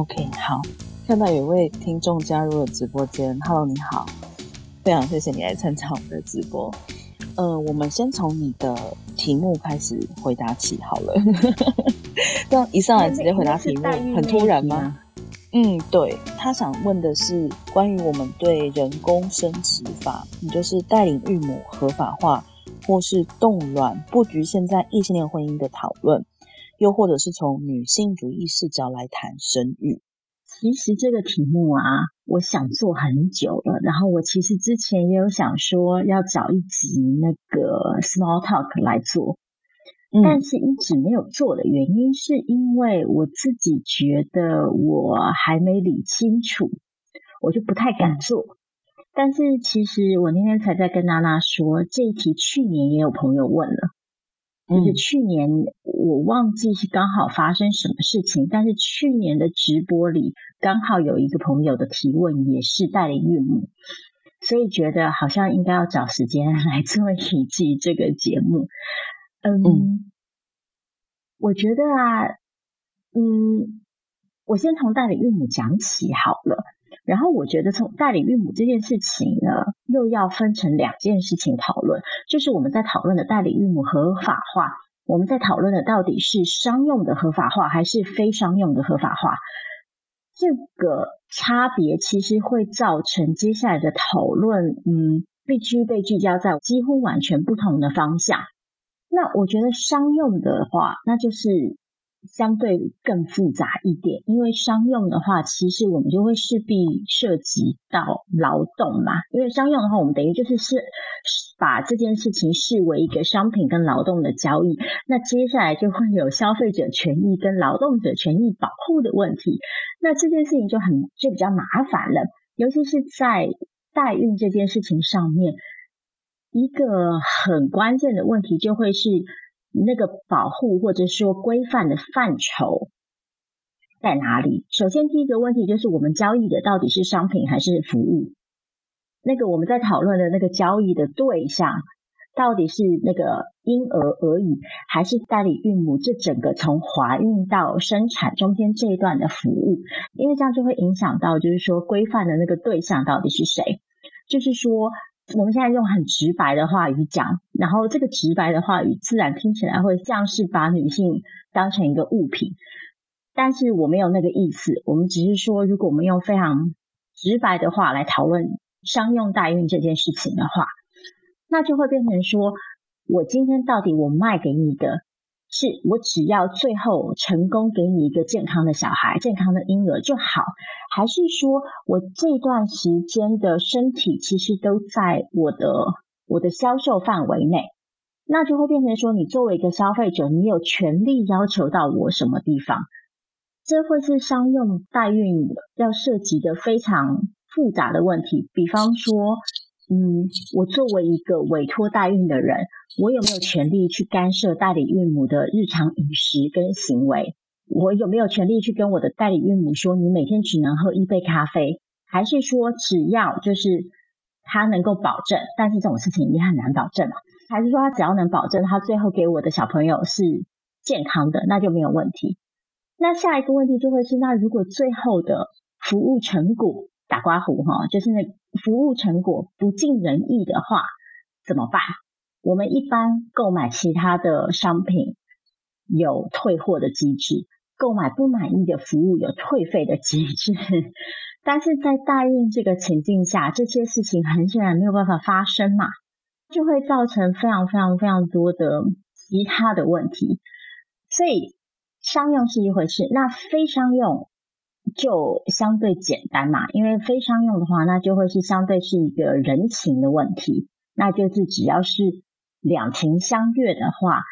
OK，好，看到有位听众加入了直播间，Hello，你好，非常谢谢你来参加我们的直播。呃，我们先从你的题目开始回答起好了。这样一上来直接回答题目，很突然吗？嗯，对，他想问的是关于我们对人工生殖法，也就是带领育母合法化或是冻卵，不局限在异性恋婚姻的讨论。又或者是从女性主义视角来谈生育，其实这个题目啊，我想做很久了。然后我其实之前也有想说要找一集那个 Small Talk 来做，嗯、但是一直没有做的原因，是因为我自己觉得我还没理清楚，我就不太敢做。但是其实我那天才在跟娜娜说，这一题去年也有朋友问了。就是去年我忘记是刚好发生什么事情，但是去年的直播里刚好有一个朋友的提问也是代理孕母，所以觉得好像应该要找时间来做一季这个节目。嗯，嗯我觉得啊，嗯，我先从代理孕母讲起好了。然后我觉得从代理孕母这件事情呢，又要分成两件事情讨论，就是我们在讨论的代理孕母合法化，我们在讨论的到底是商用的合法化还是非商用的合法化，这个差别其实会造成接下来的讨论，嗯，必须被聚焦在几乎完全不同的方向。那我觉得商用的话，那就是。相对更复杂一点，因为商用的话，其实我们就会势必涉及到劳动嘛。因为商用的话，我们等于就是是把这件事情视为一个商品跟劳动的交易。那接下来就会有消费者权益跟劳动者权益保护的问题。那这件事情就很就比较麻烦了，尤其是在代孕这件事情上面，一个很关键的问题就会是。那个保护或者说规范的范畴在哪里？首先，第一个问题就是我们交易的到底是商品还是服务？那个我们在讨论的那个交易的对象到底是那个婴儿而已，还是代理孕母这整个从怀孕到生产中间这一段的服务？因为这样就会影响到，就是说规范的那个对象到底是谁？就是说。我们现在用很直白的话语讲，然后这个直白的话语自然听起来会像是把女性当成一个物品，但是我没有那个意思。我们只是说，如果我们用非常直白的话来讨论商用代孕这件事情的话，那就会变成说，我今天到底我卖给你的。是我只要最后成功给你一个健康的小孩、健康的婴儿就好，还是说我这段时间的身体其实都在我的我的销售范围内？那就会变成说，你作为一个消费者，你有权利要求到我什么地方？这会是商用代孕要涉及的非常复杂的问题，比方说。嗯，我作为一个委托代孕的人，我有没有权利去干涉代理孕母的日常饮食跟行为？我有没有权利去跟我的代理孕母说，你每天只能喝一杯咖啡？还是说，只要就是他能够保证，但是这种事情也很难保证嘛？还是说，他只要能保证他最后给我的小朋友是健康的，那就没有问题？那下一个问题就会是，那如果最后的服务成果打刮胡哈，就是那。服务成果不尽人意的话怎么办？我们一般购买其他的商品有退货的机制，购买不满意的服务有退费的机制，但是在代孕这个情境下，这些事情很显然没有办法发生嘛，就会造成非常非常非常多的其他的问题。所以商用是一回事，那非商用。就相对简单嘛，因为非商用的话，那就会是相对是一个人情的问题，那就是只要是两情相悦的话，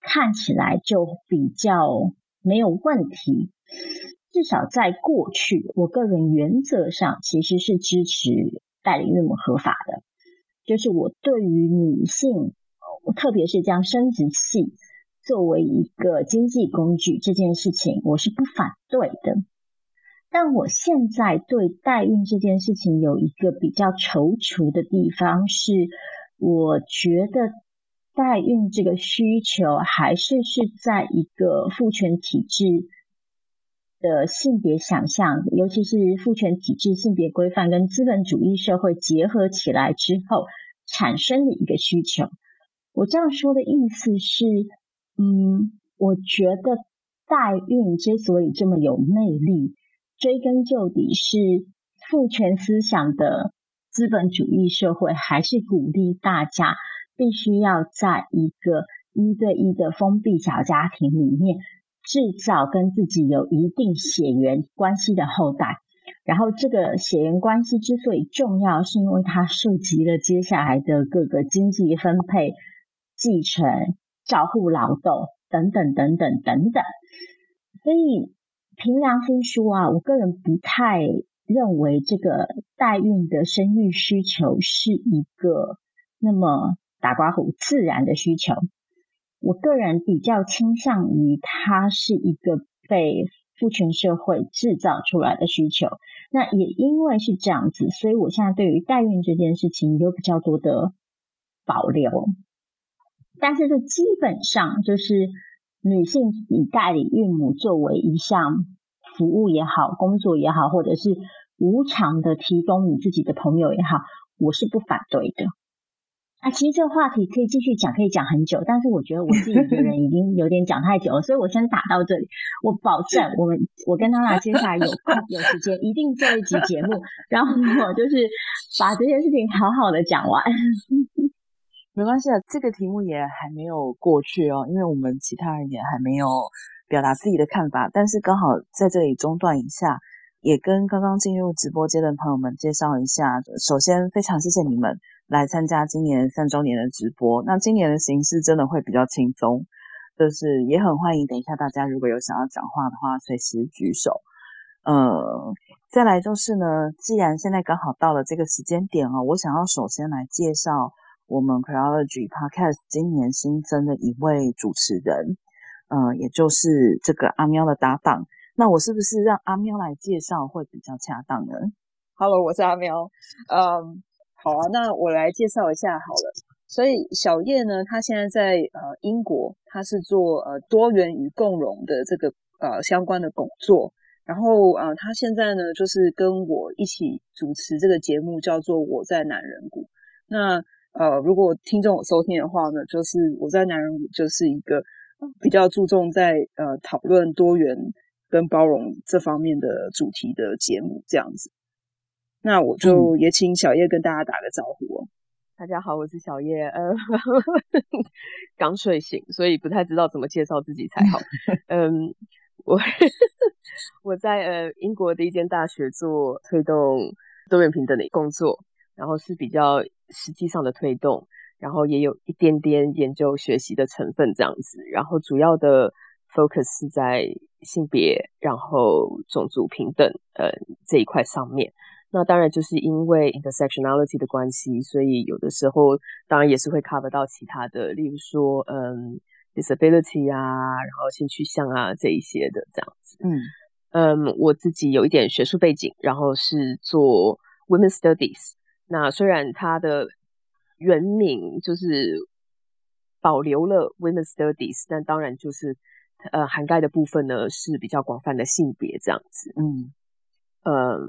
看起来就比较没有问题。至少在过去，我个人原则上其实是支持代理孕母合法的，就是我对于女性，特别是将生殖器作为一个经济工具这件事情，我是不反对的。但我现在对代孕这件事情有一个比较踌躇的地方是，我觉得代孕这个需求还是是在一个父权体制的性别想象，尤其是父权体制、性别规范跟资本主义社会结合起来之后产生的一个需求。我这样说的意思是，嗯，我觉得代孕之所以这么有魅力，追根究底是父权思想的资本主义社会还是鼓励大家必须要在一个一对一的封闭小家庭里面制造跟自己有一定血缘关系的后代。然后这个血缘关系之所以重要，是因为它涉及了接下来的各个经济分配。继承、照护、劳动等等等等等等，所以凭良心说啊，我个人不太认为这个代孕的生育需求是一个那么打刮胡自然的需求。我个人比较倾向于它是一个被父权社会制造出来的需求。那也因为是这样子，所以我现在对于代孕这件事情有比较多的保留。但是这基本上就是女性以代理孕母作为一项服务也好，工作也好，或者是无偿的提供你自己的朋友也好，我是不反对的。啊，其实这个话题可以继续讲，可以讲很久，但是我觉得我自己一个人已经 有点讲太久了，所以我先打到这里。我保证，我们我跟娜娜接下来有空有时间一定做一集节目，然后我就是把这件事情好好的讲完。没关系啊，这个题目也还没有过去哦，因为我们其他人也还没有表达自己的看法。但是刚好在这里中断一下，也跟刚刚进入直播间的朋友们介绍一下。首先，非常谢谢你们来参加今年三周年的直播。那今年的形式真的会比较轻松，就是也很欢迎。等一下大家如果有想要讲话的话，随时举手。呃，再来就是呢，既然现在刚好到了这个时间点哦，我想要首先来介绍。我们 c r o l o g y Podcast 今年新增的一位主持人，呃，也就是这个阿喵的搭档。那我是不是让阿喵来介绍会比较恰当呢？Hello，我是阿喵。嗯，好啊，那我来介绍一下好了。所以小叶呢，他现在在呃英国，他是做呃多元与共融的这个呃相关的工作。然后呃，他现在呢，就是跟我一起主持这个节目，叫做《我在男人谷》。那呃，如果听众有收听的话呢，就是我在男人谷就是一个比较注重在呃讨论多元跟包容这方面的主题的节目，这样子。那我就也请小叶跟大家打个招呼哦。大家好，我是小叶，呃，刚睡醒，所以不太知道怎么介绍自己才好。嗯，我我在呃英国的一间大学做推动多元平等的工作，然后是比较。实际上的推动，然后也有一点点研究学习的成分这样子，然后主要的 focus 是在性别，然后种族平等呃这一块上面。那当然就是因为 intersectionality 的关系，所以有的时候当然也是会 cover 到其他的，例如说嗯 disability 啊，然后性取向啊这一些的这样子。嗯嗯，我自己有一点学术背景，然后是做 women's studies。那虽然它的原名就是保留了 Women's Studies，但当然就是呃涵盖的部分呢是比较广泛的性别这样子。嗯嗯，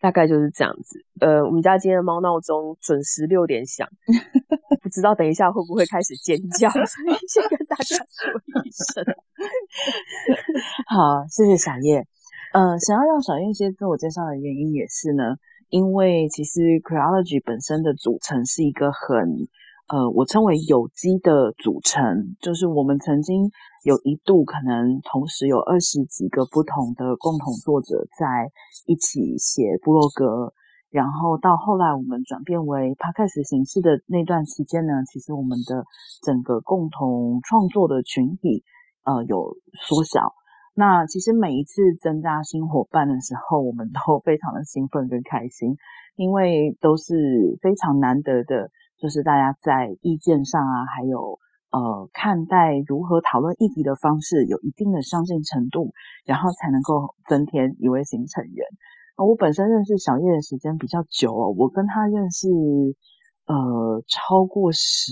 大概就是这样子。呃，我们家今天的猫闹钟准时六点响，不知道等一下会不会开始尖叫，所以先跟大家说一声。好，谢谢小叶。呃，想要让小叶先自我介绍的原因也是呢。因为其实 Creology 本身的组成是一个很，呃，我称为有机的组成，就是我们曾经有一度可能同时有二十几个不同的共同作者在一起写部落格，然后到后来我们转变为 Podcast 形式的那段时间呢，其实我们的整个共同创作的群体，呃，有缩小。那其实每一次增加新伙伴的时候，我们都 非常的兴奋跟开心，因为都是非常难得的，就是大家在意见上啊，还有呃看待如何讨论议题的方式有一定的相近程度，然后才能够增添一位新成员。我本身认识小叶的时间比较久哦，我跟他认识呃超过十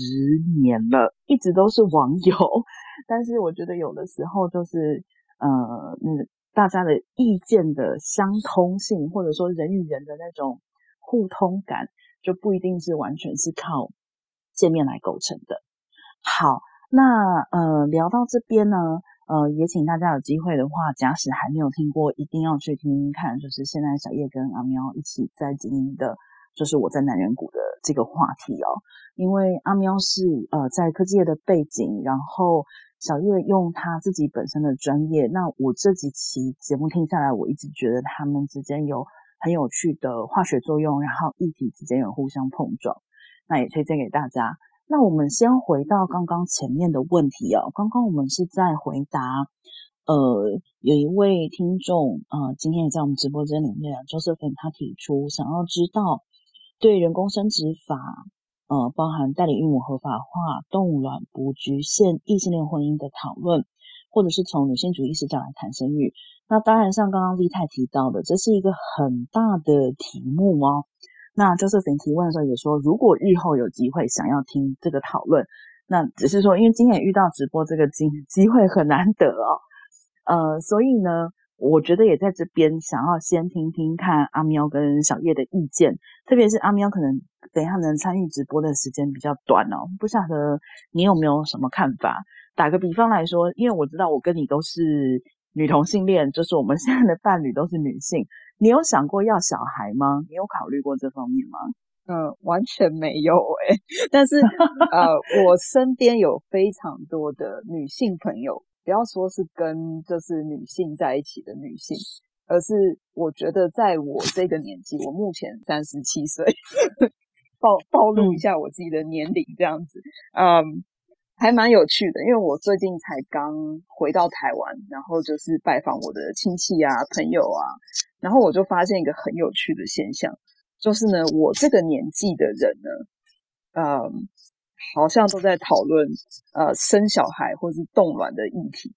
年了，一直都是网友，但是我觉得有的时候就是。呃，嗯，大家的意见的相通性，或者说人与人的那种互通感，就不一定是完全是靠见面来构成的。好，那呃聊到这边呢，呃也请大家有机会的话，假使还没有听过，一定要去听听看，就是现在小叶跟阿喵一起在经营的，就是我在南人谷的这个话题哦。因为阿喵是呃在科技业的背景，然后小叶用他自己本身的专业，那我这几期节目听下来，我一直觉得他们之间有很有趣的化学作用，然后议题之间有互相碰撞，那也推荐给大家。那我们先回到刚刚前面的问题哦，刚刚我们是在回答，呃，有一位听众呃，今天也在我们直播间里面，Josephine 他提出想要知道对人工生殖法。呃，包含代理孕母合法化、冻卵不局限异性恋婚姻的讨论，或者是从女性主义视角来谈生育。那当然，像刚刚丽泰提到的，这是一个很大的题目哦。那就是请提问的时候也说，如果日后有机会想要听这个讨论，那只是说，因为今天遇到直播这个机机会很难得哦。呃，所以呢。我觉得也在这边想要先听听看阿喵跟小叶的意见，特别是阿喵可能等一下能参与直播的时间比较短哦，不晓得你有没有什么看法？打个比方来说，因为我知道我跟你都是女同性恋，就是我们现在的伴侣都是女性，你有想过要小孩吗？你有考虑过这方面吗？嗯，完全没有诶、但是呃，我身边有非常多的女性朋友。不要说是跟就是女性在一起的女性，而是我觉得在我这个年纪，我目前三十七岁，暴暴露一下我自己的年龄这样子，嗯，还蛮有趣的，因为我最近才刚回到台湾，然后就是拜访我的亲戚啊、朋友啊，然后我就发现一个很有趣的现象，就是呢，我这个年纪的人呢，嗯。好像都在讨论呃生小孩或是冻卵的议题，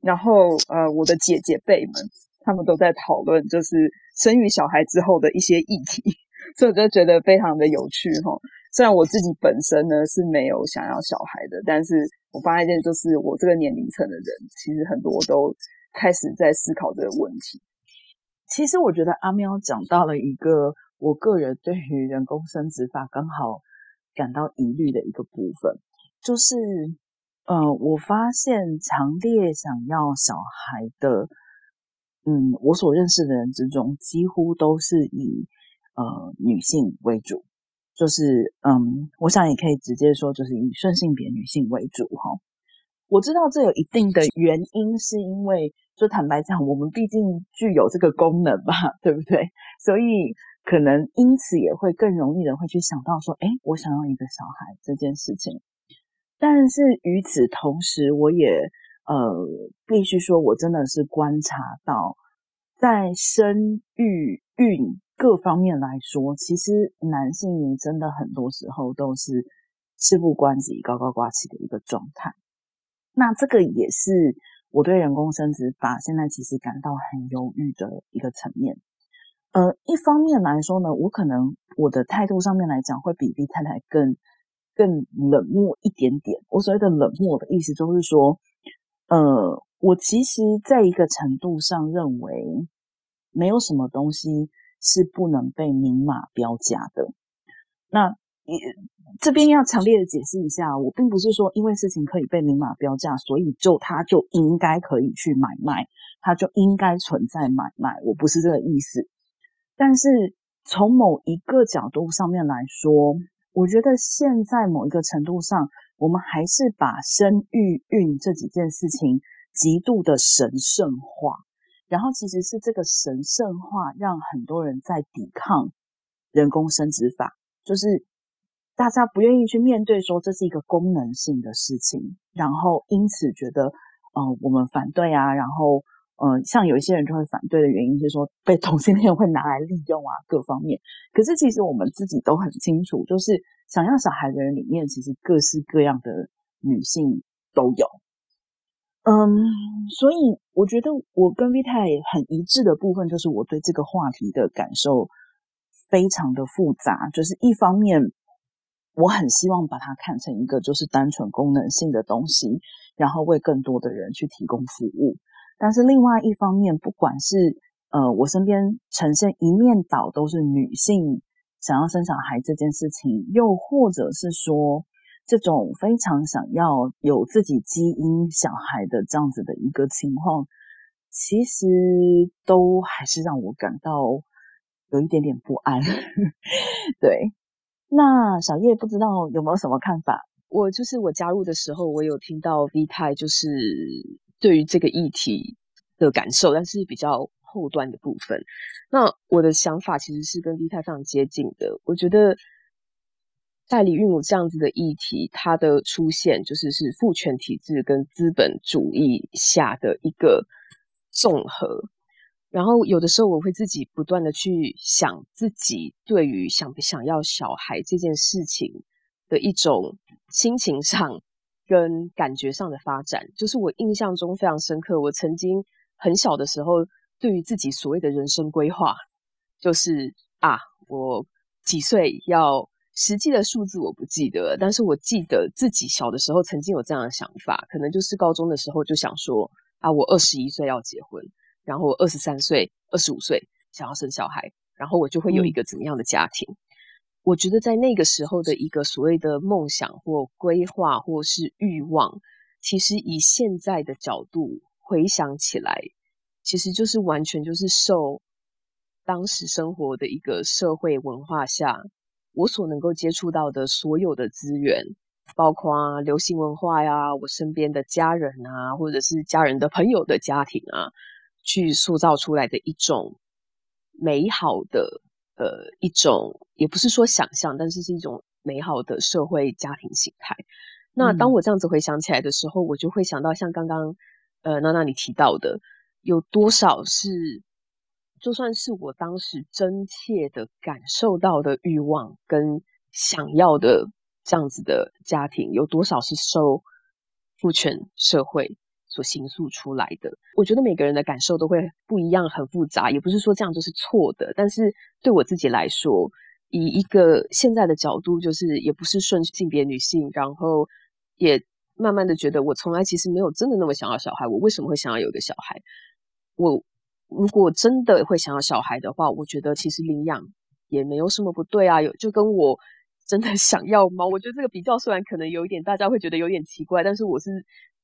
然后呃我的姐姐辈们他们都在讨论就是生育小孩之后的一些议题，所以我就觉得非常的有趣齁。虽然我自己本身呢是没有想要小孩的，但是我发现就是我这个年龄层的人，其实很多都开始在思考这个问题。其实我觉得阿喵讲到了一个我个人对于人工生殖法刚好。感到疑虑的一个部分，就是，呃，我发现强烈想要小孩的，嗯，我所认识的人之中，几乎都是以呃女性为主，就是，嗯，我想也可以直接说，就是以顺性别女性为主哈。我知道这有一定的原因，是因为，就坦白讲，我们毕竟具有这个功能吧，对不对？所以。可能因此也会更容易的会去想到说，诶，我想要一个小孩这件事情。但是与此同时，我也呃必须说，我真的是观察到，在生育孕各方面来说，其实男性真的很多时候都是事不关己、高高挂起的一个状态。那这个也是我对人工生殖法现在其实感到很犹豫的一个层面。呃，一方面来说呢，我可能我的态度上面来讲，会比 V 太太更更冷漠一点点。我所谓的冷漠的意思，就是说，呃，我其实在一个程度上认为，没有什么东西是不能被明码标价的。那也这边要强烈的解释一下，我并不是说因为事情可以被明码标价，所以就它就应该可以去买卖，它就应该存在买卖，我不是这个意思。但是从某一个角度上面来说，我觉得现在某一个程度上，我们还是把生育孕这几件事情极度的神圣化，然后其实是这个神圣化让很多人在抵抗人工生殖法，就是大家不愿意去面对说这是一个功能性的事情，然后因此觉得，呃，我们反对啊，然后。呃，像有一些人就会反对的原因是说被同性恋会拿来利用啊，各方面。可是其实我们自己都很清楚，就是想要小孩的人里面，其实各式各样的女性都有。嗯，所以我觉得我跟 V 太很一致的部分，就是我对这个话题的感受非常的复杂。就是一方面，我很希望把它看成一个就是单纯功能性的东西，然后为更多的人去提供服务。但是另外一方面，不管是呃我身边呈现一面倒都是女性想要生小孩这件事情，又或者是说这种非常想要有自己基因小孩的这样子的一个情况，其实都还是让我感到有一点点不安。对，那小叶不知道有没有什么看法？我就是我加入的时候，我有听到 V 太就是对于这个议题的感受，但是比较后端的部分。那我的想法其实是跟 V 太非常接近的。我觉得代理孕母这样子的议题，它的出现就是是父权体制跟资本主义下的一个综合。然后有的时候我会自己不断的去想自己对于想不想要小孩这件事情的一种。心情上跟感觉上的发展，就是我印象中非常深刻。我曾经很小的时候，对于自己所谓的人生规划，就是啊，我几岁要实际的数字我不记得，但是我记得自己小的时候曾经有这样的想法，可能就是高中的时候就想说啊，我二十一岁要结婚，然后我二十三岁、二十五岁想要生小孩，然后我就会有一个怎么样的家庭。嗯我觉得在那个时候的一个所谓的梦想或规划或是欲望，其实以现在的角度回想起来，其实就是完全就是受当时生活的一个社会文化下，我所能够接触到的所有的资源，包括流行文化呀，我身边的家人啊，或者是家人的朋友的家庭啊，去塑造出来的一种美好的。呃，一种也不是说想象，但是是一种美好的社会家庭形态。那当我这样子回想起来的时候，嗯、我就会想到像刚刚呃娜娜你提到的，有多少是就算是我当时真切的感受到的欲望跟想要的这样子的家庭，有多少是受父权社会所形塑出来的，我觉得每个人的感受都会不一样，很复杂。也不是说这样就是错的，但是对我自己来说，以一个现在的角度，就是也不是顺性别女性，然后也慢慢的觉得，我从来其实没有真的那么想要小孩。我为什么会想要有一个小孩？我如果真的会想要小孩的话，我觉得其实领养也没有什么不对啊。有就跟我真的 想要吗，我觉得这个比较虽然可能有一点大家会觉得有点奇怪，但是我是。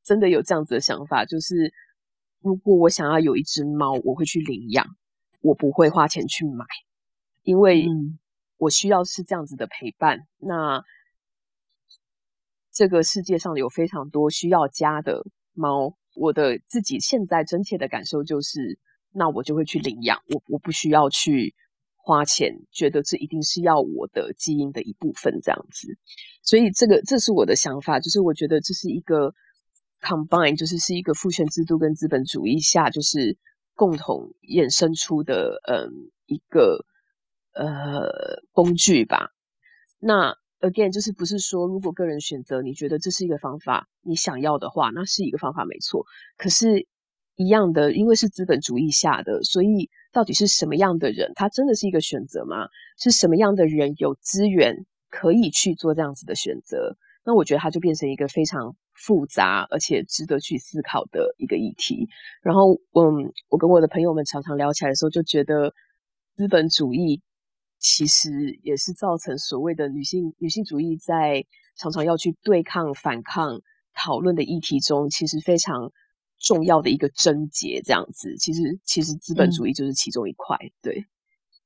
真的有这样子的想法，就是如果我想要有一只猫，我会去领养，我不会花钱去买，因为我需要是这样子的陪伴。那这个世界上有非常多需要家的猫，我的自己现在真切的感受就是，那我就会去领养，我我不需要去花钱，觉得这一定是要我的基因的一部分这样子。所以这个这是我的想法，就是我觉得这是一个。Combine 就是是一个父权制度跟资本主义下，就是共同衍生出的，嗯，一个呃工具吧。那 again 就是不是说，如果个人选择，你觉得这是一个方法，你想要的话，那是一个方法没错。可是，一样的，因为是资本主义下的，所以到底是什么样的人，他真的是一个选择吗？是什么样的人有资源可以去做这样子的选择？那我觉得它就变成一个非常。复杂而且值得去思考的一个议题。然后，嗯，我跟我的朋友们常常聊起来的时候，就觉得资本主义其实也是造成所谓的女性女性主义在常常要去对抗、反抗、讨论的议题中，其实非常重要的一个症结。这样子，其实其实资本主义就是其中一块。嗯、对，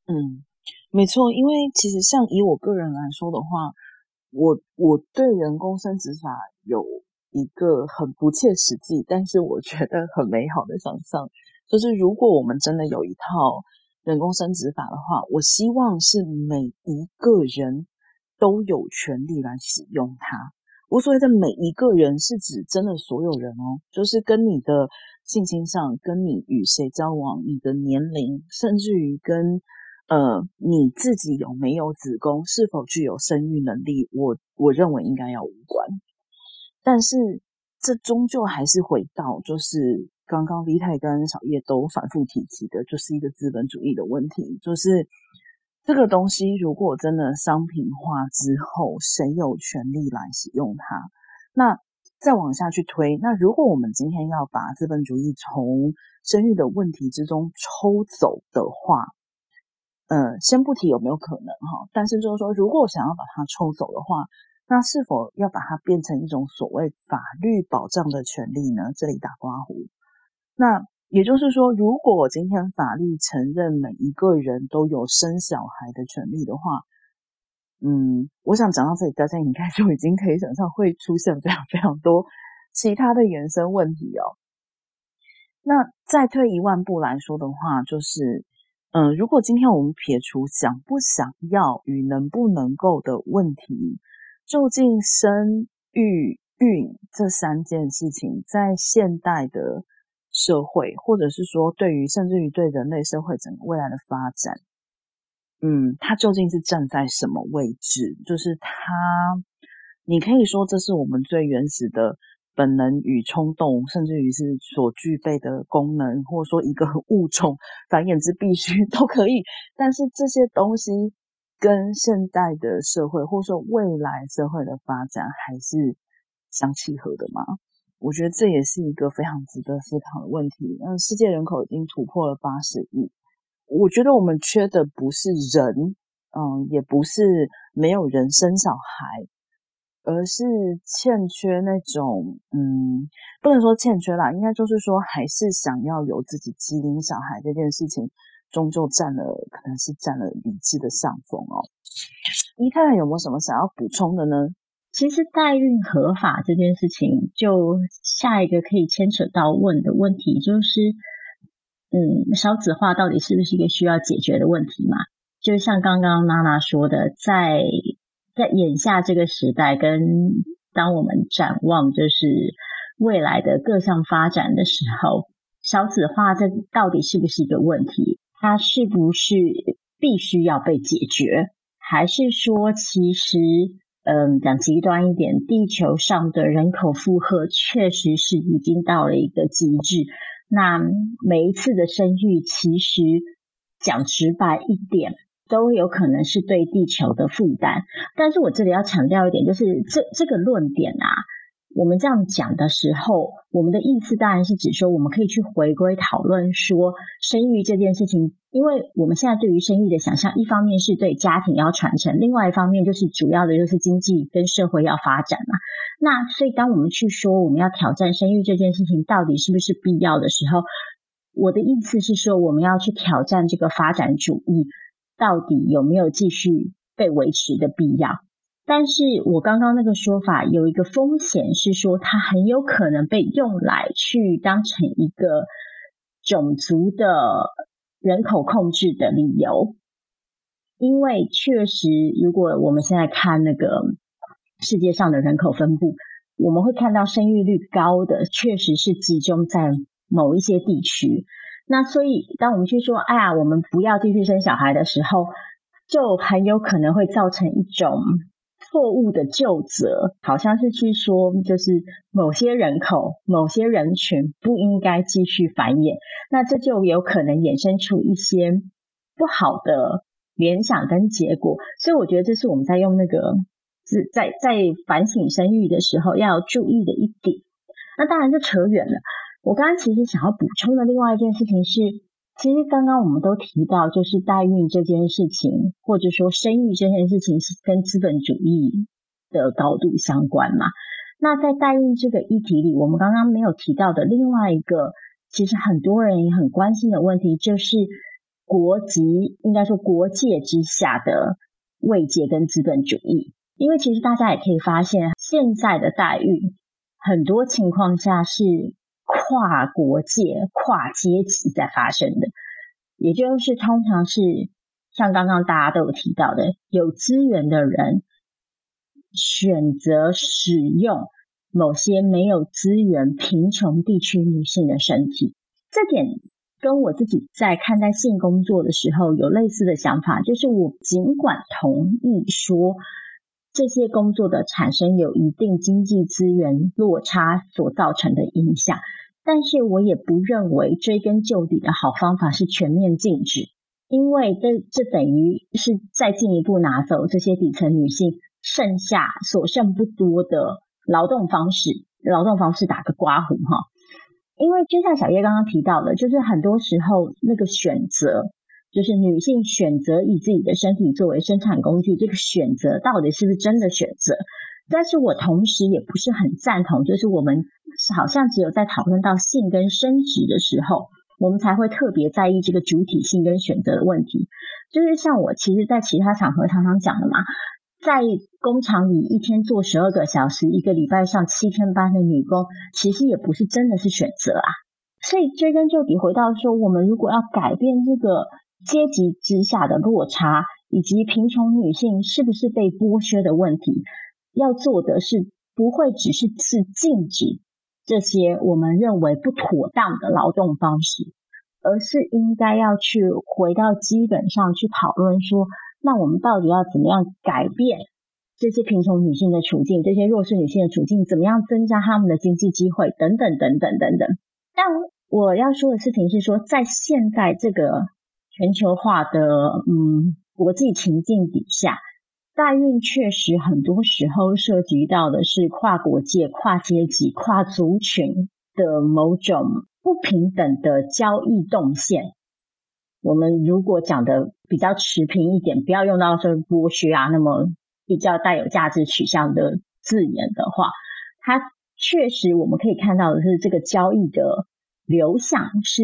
嗯，没错。因为其实像以我个人来说的话，我我对人工生殖法有。一个很不切实际，但是我觉得很美好的想象，就是如果我们真的有一套人工生殖法的话，我希望是每一个人都有权利来使用它。我所谓的每一个人，是指真的所有人哦，就是跟你的性倾向、跟你与谁交往、你的年龄，甚至于跟呃你自己有没有子宫、是否具有生育能力，我我认为应该要无关。但是，这终究还是回到，就是刚刚李太跟小叶都反复提及的，就是一个资本主义的问题。就是这个东西，如果真的商品化之后，谁有权利来使用它？那再往下去推，那如果我们今天要把资本主义从生育的问题之中抽走的话，呃，先不提有没有可能哈，但是就是说，如果想要把它抽走的话，那是否要把它变成一种所谓法律保障的权利呢？这里打括弧。那也就是说，如果我今天法律承认每一个人都有生小孩的权利的话，嗯，我想讲到这里，大家应该就已经可以想象会出现非常非常多其他的衍生问题哦。那再退一万步来说的话，就是，嗯、如果今天我们撇除想不想要与能不能够的问题，究竟生育孕这三件事情在现代的社会，或者是说对于甚至于对人类社会整个未来的发展，嗯，它究竟是站在什么位置？就是它，你可以说这是我们最原始的本能与冲动，甚至于是所具备的功能，或者说一个 物种繁衍之必须都可以。但是这些东西跟现代的社会，或者说未来社会的发展，还是相契合的吗？我觉得这也是一个非常值得思考的问题。嗯，世界人口已经突破了八十亿。我觉得我们缺的不是人，嗯，也不是没有人生小孩，而是欠缺那种，嗯，不能说欠缺啦，应该就是说，还是想要有自己基因小孩这件事情，终究占了，可能是占了理智的上风哦。你看看有没有什么想要补充的呢？其实代孕合法这件事情，就下一个可以牵扯到问的问题就是。嗯，少子化到底是不是一个需要解决的问题嘛？就像刚刚娜娜说的，在在眼下这个时代，跟当我们展望就是未来的各项发展的时候，少子化这到底是不是一个问题？它是不是必须要被解决？还是说，其实，嗯，讲极端一点，地球上的人口负荷确实是已经到了一个极致。那每一次的生育，其实讲直白一点，都有可能是对地球的负担。但是我这里要强调一点，就是这这个论点啊。我们这样讲的时候，我们的意思当然是指说，我们可以去回归讨论说生育这件事情，因为我们现在对于生育的想象，一方面是对家庭要传承，另外一方面就是主要的就是经济跟社会要发展嘛。那所以当我们去说我们要挑战生育这件事情到底是不是必要的时候，我的意思是说，我们要去挑战这个发展主义到底有没有继续被维持的必要。但是我刚刚那个说法有一个风险，是说它很有可能被用来去当成一个种族的人口控制的理由，因为确实，如果我们现在看那个世界上的人口分布，我们会看到生育率高的确实是集中在某一些地区。那所以，当我们去说“哎呀，我们不要继续生小孩”的时候，就很有可能会造成一种。错误的究责，好像是去说，就是某些人口、某些人群不应该继续繁衍，那这就有可能衍生出一些不好的联想跟结果。所以我觉得这是我们在用那个是在在反省生育的时候要注意的一点。那当然就扯远了。我刚刚其实想要补充的另外一件事情是。其实刚刚我们都提到，就是代孕这件事情，或者说生育这件事情是跟资本主义的高度相关嘛。那在代孕这个议题里，我们刚刚没有提到的另外一个，其实很多人也很关心的问题，就是国籍，应该说国界之下的慰藉跟资本主义。因为其实大家也可以发现，现在的代孕很多情况下是。跨国界、跨阶级在发生的，也就是通常是像刚刚大家都有提到的，有资源的人选择使用某些没有资源、贫穷地区女性的身体。这点跟我自己在看待性工作的时候有类似的想法，就是我尽管同意说这些工作的产生有一定经济资源落差所造成的影响。但是我也不认为追根究底的好方法是全面禁止，因为这这等于是再进一步拿走这些底层女性剩下所剩不多的劳动方式，劳动方式打个刮胡哈。因为就像小叶刚刚提到的，就是很多时候那个选择，就是女性选择以自己的身体作为生产工具，这个选择到底是不是真的选择？但是我同时也不是很赞同，就是我们好像只有在讨论到性跟生殖的时候。我们才会特别在意这个主体性跟选择的问题，就是像我其实，在其他场合常常讲的嘛，在工厂里一天做十二个小时，一个礼拜上七天班的女工，其实也不是真的是选择啊。所以追根究底，回到说，我们如果要改变这个阶级之下的落差，以及贫穷女性是不是被剥削的问题，要做的是不会只是是禁止。这些我们认为不妥当的劳动方式，而是应该要去回到基本上去讨论说，那我们到底要怎么样改变这些贫穷女性的处境，这些弱势女性的处境，怎么样增加她们的经济机会，等等等等等等。但我要说的事情是说，在现在这个全球化的嗯国际情境底下。代孕确实很多时候涉及到的是跨国界、跨阶级、跨族群的某种不平等的交易动线。我们如果讲的比较持平一点，不要用到说剥削啊，那么比较带有价值取向的字眼的话，它确实我们可以看到的是这个交易的流向是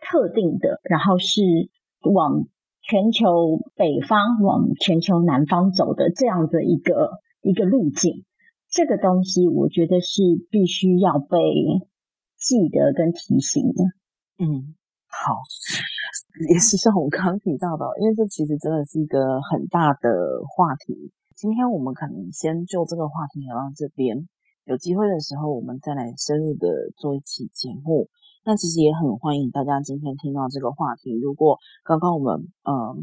特定的，然后是往。全球北方往全球南方走的这样的一个一个路径，这个东西我觉得是必须要被记得跟提醒的。嗯，好，也是像我刚刚提到的，因为这其实真的是一个很大的话题。今天我们可能先就这个话题聊到这边，有机会的时候我们再来深入的做一期节目。那其实也很欢迎大家今天听到这个话题。如果刚刚我们呃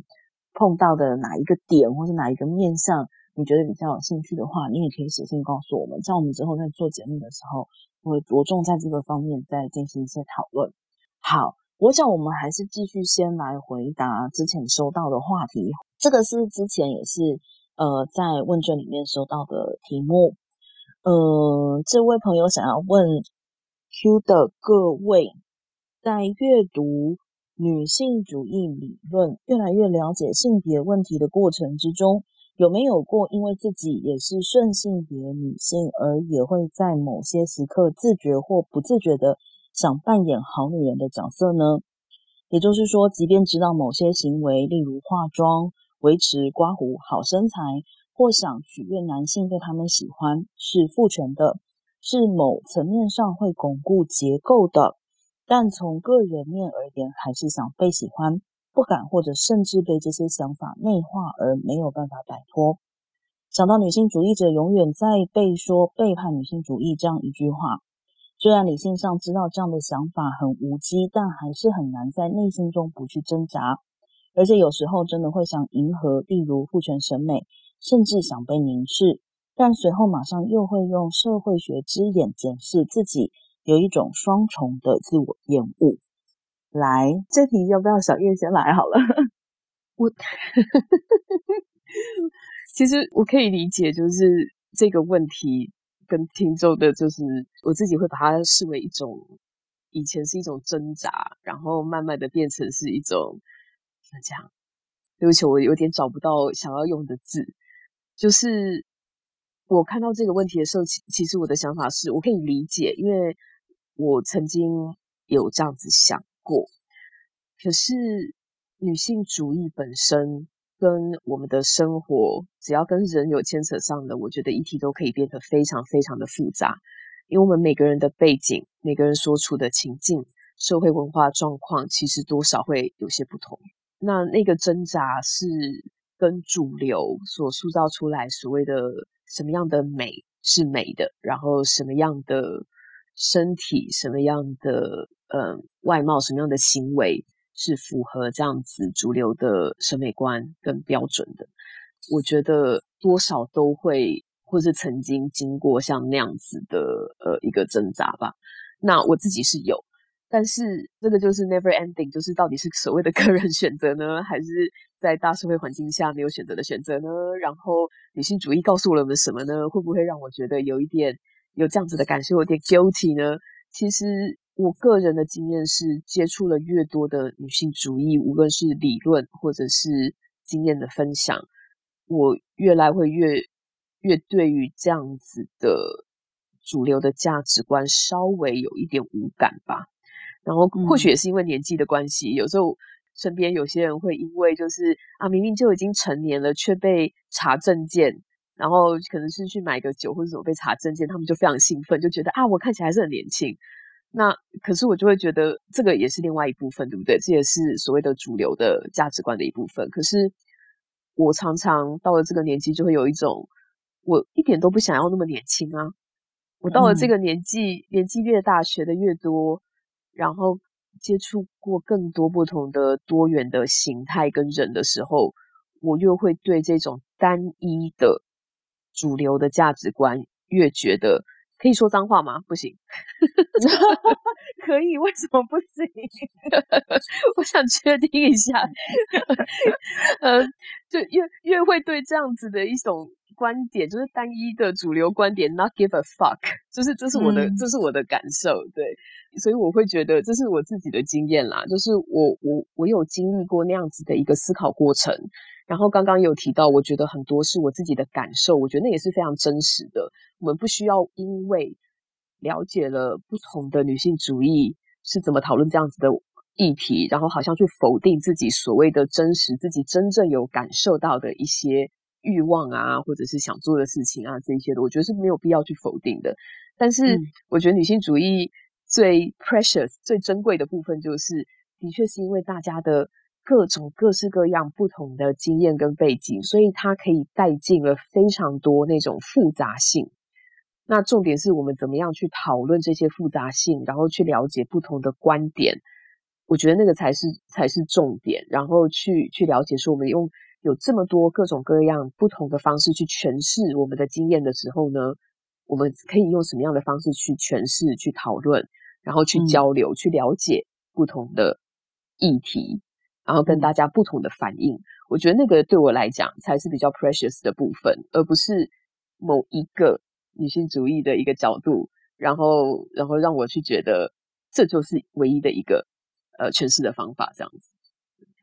碰到的哪一个点，或是哪一个面向，你觉得比较有兴趣的话，你也可以写信告诉我们。在我们之后在做节目的时候，会着重在这个方面再进行一些讨论。好，我想我们还是继续先来回答之前收到的话题。这个是之前也是呃在问卷里面收到的题目。呃，这位朋友想要问。Q 的各位，在阅读女性主义理论、越来越了解性别问题的过程之中，有没有过因为自己也是顺性别女性，而也会在某些时刻自觉或不自觉的想扮演好女人的角色呢？也就是说，即便知道某些行为，例如化妆、维持刮胡好身材，或想取悦男性被他们喜欢，是父权的。是某层面上会巩固结构的，但从个人面而言，还是想被喜欢，不敢或者甚至被这些想法内化而没有办法摆脱。想到女性主义者永远在被说背叛女性主义这样一句话，虽然理性上知道这样的想法很无稽，但还是很难在内心中不去挣扎，而且有时候真的会想迎合，例如父权审美，甚至想被凝视。但随后马上又会用社会学之眼检视自己，有一种双重的自我厌恶。来，这题要不要小叶先来好了？我 其实我可以理解，就是这个问题跟听众的，就是我自己会把它视为一种，以前是一种挣扎，然后慢慢的变成是一种怎么讲？对不起，我有点找不到想要用的字，就是。我看到这个问题的时候，其其实我的想法是我可以理解，因为我曾经有这样子想过。可是女性主义本身跟我们的生活，只要跟人有牵扯上的，我觉得议题都可以变得非常非常的复杂，因为我们每个人的背景、每个人所处的情境、社会文化状况，其实多少会有些不同。那那个挣扎是跟主流所塑造出来所谓的。什么样的美是美的？然后什么样的身体、什么样的呃外貌、什么样的行为是符合这样子主流的审美观跟标准的？我觉得多少都会，或是曾经经过像那样子的呃一个挣扎吧。那我自己是有。但是这个就是 never ending，就是到底是所谓的个人选择呢，还是在大社会环境下没有选择的选择呢？然后女性主义告诉了我们什么呢？会不会让我觉得有一点有这样子的感受，有点 guilty 呢？其实我个人的经验是，接触了越多的女性主义，无论是理论或者是经验的分享，我越来会越越对于这样子的主流的价值观稍微有一点无感吧。然后或许也是因为年纪的关系，嗯、有时候身边有些人会因为就是啊，明明就已经成年了，却被查证件。然后可能是去买个酒或者什么被查证件，他们就非常兴奋，就觉得啊，我看起来还是很年轻。那可是我就会觉得这个也是另外一部分，对不对？这也是所谓的主流的价值观的一部分。可是我常常到了这个年纪，就会有一种我一点都不想要那么年轻啊。我到了这个年纪，嗯、年纪越大，学的越多，然后接触过更多不同的多元的形态跟人的时候，我又会对这种单一的。主流的价值观越觉得可以说脏话吗？不行，可以？为什么不行？我想确定一下。呃，就越越会对这样子的一种观点，就是单一的主流观点，not give a fuck，就是这是我的，嗯、这是我的感受。对，所以我会觉得这是我自己的经验啦，就是我我我有经历过那样子的一个思考过程。然后刚刚有提到，我觉得很多是我自己的感受，我觉得那也是非常真实的。我们不需要因为了解了不同的女性主义是怎么讨论这样子的议题，然后好像去否定自己所谓的真实、自己真正有感受到的一些欲望啊，或者是想做的事情啊，这些的，我觉得是没有必要去否定的。但是，我觉得女性主义最 precious、最珍贵的部分，就是的确是因为大家的。各种各式各样不同的经验跟背景，所以它可以带进了非常多那种复杂性。那重点是我们怎么样去讨论这些复杂性，然后去了解不同的观点。我觉得那个才是才是重点。然后去去了解说，我们用有这么多各种各样不同的方式去诠释我们的经验的时候呢，我们可以用什么样的方式去诠释、去讨论，然后去交流、嗯、去了解不同的议题。然后跟大家不同的反应，嗯、我觉得那个对我来讲才是比较 precious 的部分，而不是某一个女性主义的一个角度，然后然后让我去觉得这就是唯一的一个呃诠释的方法，这样子。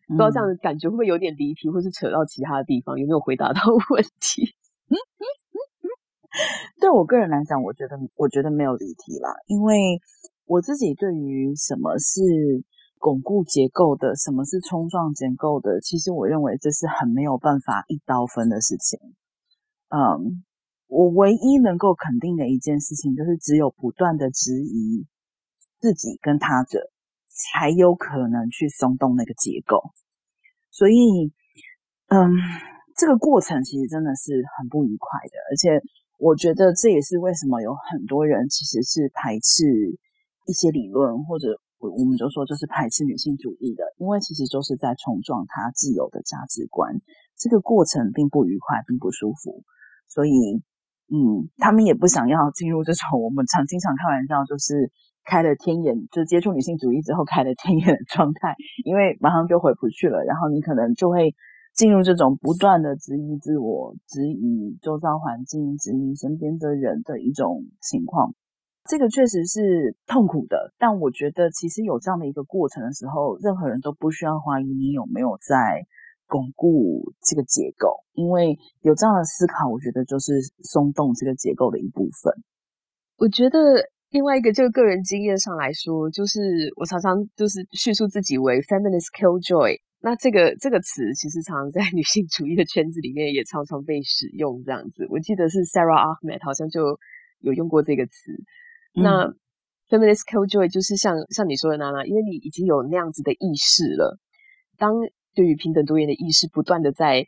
不知道这样的感觉会不会有点离题，或是扯到其他的地方？有没有回答到 问题？对我个人来讲，我觉得我觉得没有离题啦，因为我自己对于什么是。巩固结构的，什么是冲撞结构的？其实我认为这是很没有办法一刀分的事情。嗯，我唯一能够肯定的一件事情，就是只有不断的质疑自己跟他者，才有可能去松动那个结构。所以，嗯，这个过程其实真的是很不愉快的，而且我觉得这也是为什么有很多人其实是排斥一些理论或者。我我们就说就是排斥女性主义的，因为其实就是在冲撞她既有的价值观，这个过程并不愉快，并不舒服，所以，嗯，他们也不想要进入这种我们常经常开玩笑，就是开了天眼，就接触女性主义之后开了天眼的状态，因为马上就回不去了，然后你可能就会进入这种不断的质疑自我、质疑周遭环境、质疑身边的人的一种情况。这个确实是痛苦的，但我觉得其实有这样的一个过程的时候，任何人都不需要怀疑你有没有在巩固这个结构，因为有这样的思考，我觉得就是松动这个结构的一部分。我觉得另外一个，就个人经验上来说，就是我常常就是叙述自己为 feminist killjoy，那这个这个词其实常常在女性主义的圈子里面也常常被使用，这样子。我记得是 Sarah Ahmed 好像就有用过这个词。那 feminist killjoy 就是像像你说的娜娜，因为你已经有那样子的意识了。当对于平等多元的意识不断的在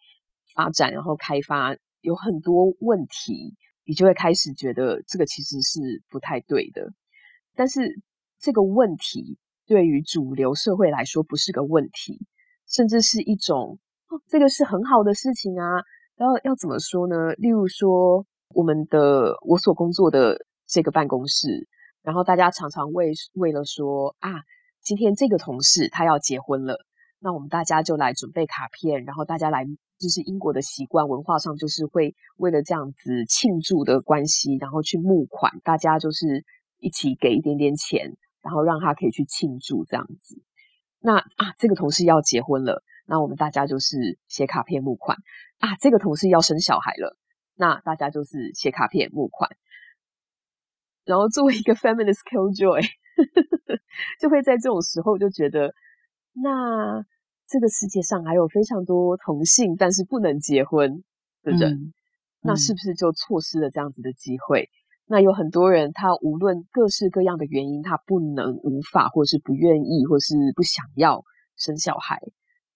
发展，然后开发，有很多问题，你就会开始觉得这个其实是不太对的。但是这个问题对于主流社会来说不是个问题，甚至是一种哦，这个是很好的事情啊。然后要怎么说呢？例如说，我们的我所工作的。这个办公室，然后大家常常为为了说啊，今天这个同事他要结婚了，那我们大家就来准备卡片，然后大家来就是英国的习惯文化上，就是会为了这样子庆祝的关系，然后去募款，大家就是一起给一点点钱，然后让他可以去庆祝这样子。那啊，这个同事要结婚了，那我们大家就是写卡片募款啊。这个同事要生小孩了，那大家就是写卡片募款。然后作为一个 feminist killjoy，就会在这种时候就觉得，那。这个世界上还有非常多同性，但是不能结婚的人，那是不是就错失了这样子的机会？那有很多人，他无论各式各样的原因，他不能、无法，或是不愿意，或是不想要生小孩。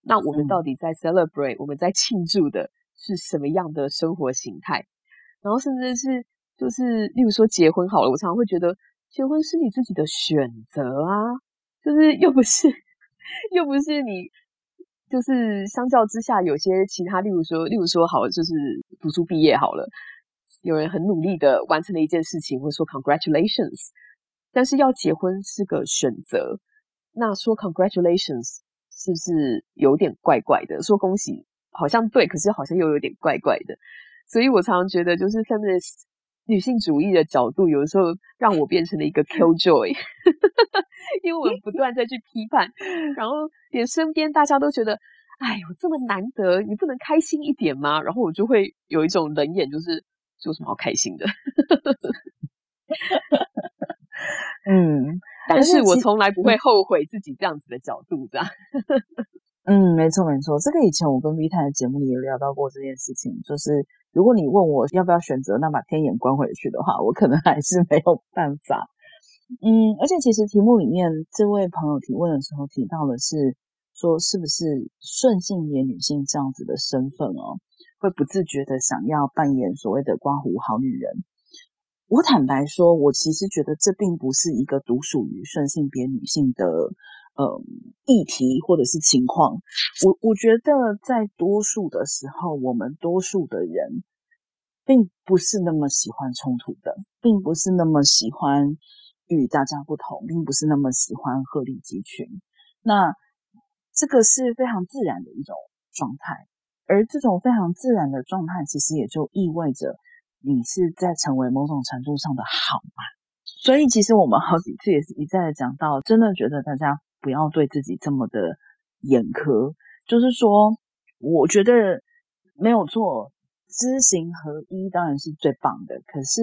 那我们到底在 celebrate，、嗯、我们在庆祝的是什么样的生活形态？然后甚至是就是，例如说结婚好了，我常常会觉得，结婚是你自己的选择啊，就是又不是，又不是你。就是相较之下，有些其他，例如说，例如说，好，就是读书毕业好了，有人很努力的完成了一件事情，或者说 congratulations，但是要结婚是个选择，那说 congratulations 是不是有点怪怪的？说恭喜好像对，可是好像又有点怪怪的，所以我常常觉得，就是 feminist 女性主义的角度，有的时候让我变成了一个 killjoy。因为我们不断在去批判，然后连身边大家都觉得，哎呦，这么难得，你不能开心一点吗？然后我就会有一种冷眼，就是有什么好开心的？嗯，但是我从来不会后悔自己这样子的角度，这样。嗯，没错没错，这个以前我跟 V 太的节目也有聊到过这件事情，就是如果你问我要不要选择那把天眼关回去的话，我可能还是没有办法。嗯，而且其实题目里面这位朋友提问的时候提到的是说，是不是顺性别女性这样子的身份哦，会不自觉的想要扮演所谓的刮胡好女人？我坦白说，我其实觉得这并不是一个独属于顺性别女性的呃议题或者是情况。我我觉得在多数的时候，我们多数的人并不是那么喜欢冲突的，并不是那么喜欢。与大家不同，并不是那么喜欢鹤立鸡群。那这个是非常自然的一种状态，而这种非常自然的状态，其实也就意味着你是在成为某种程度上的好嘛。所以，其实我们好几次也是一再的讲到，真的觉得大家不要对自己这么的严苛。就是说，我觉得没有错，知行合一当然是最棒的。可是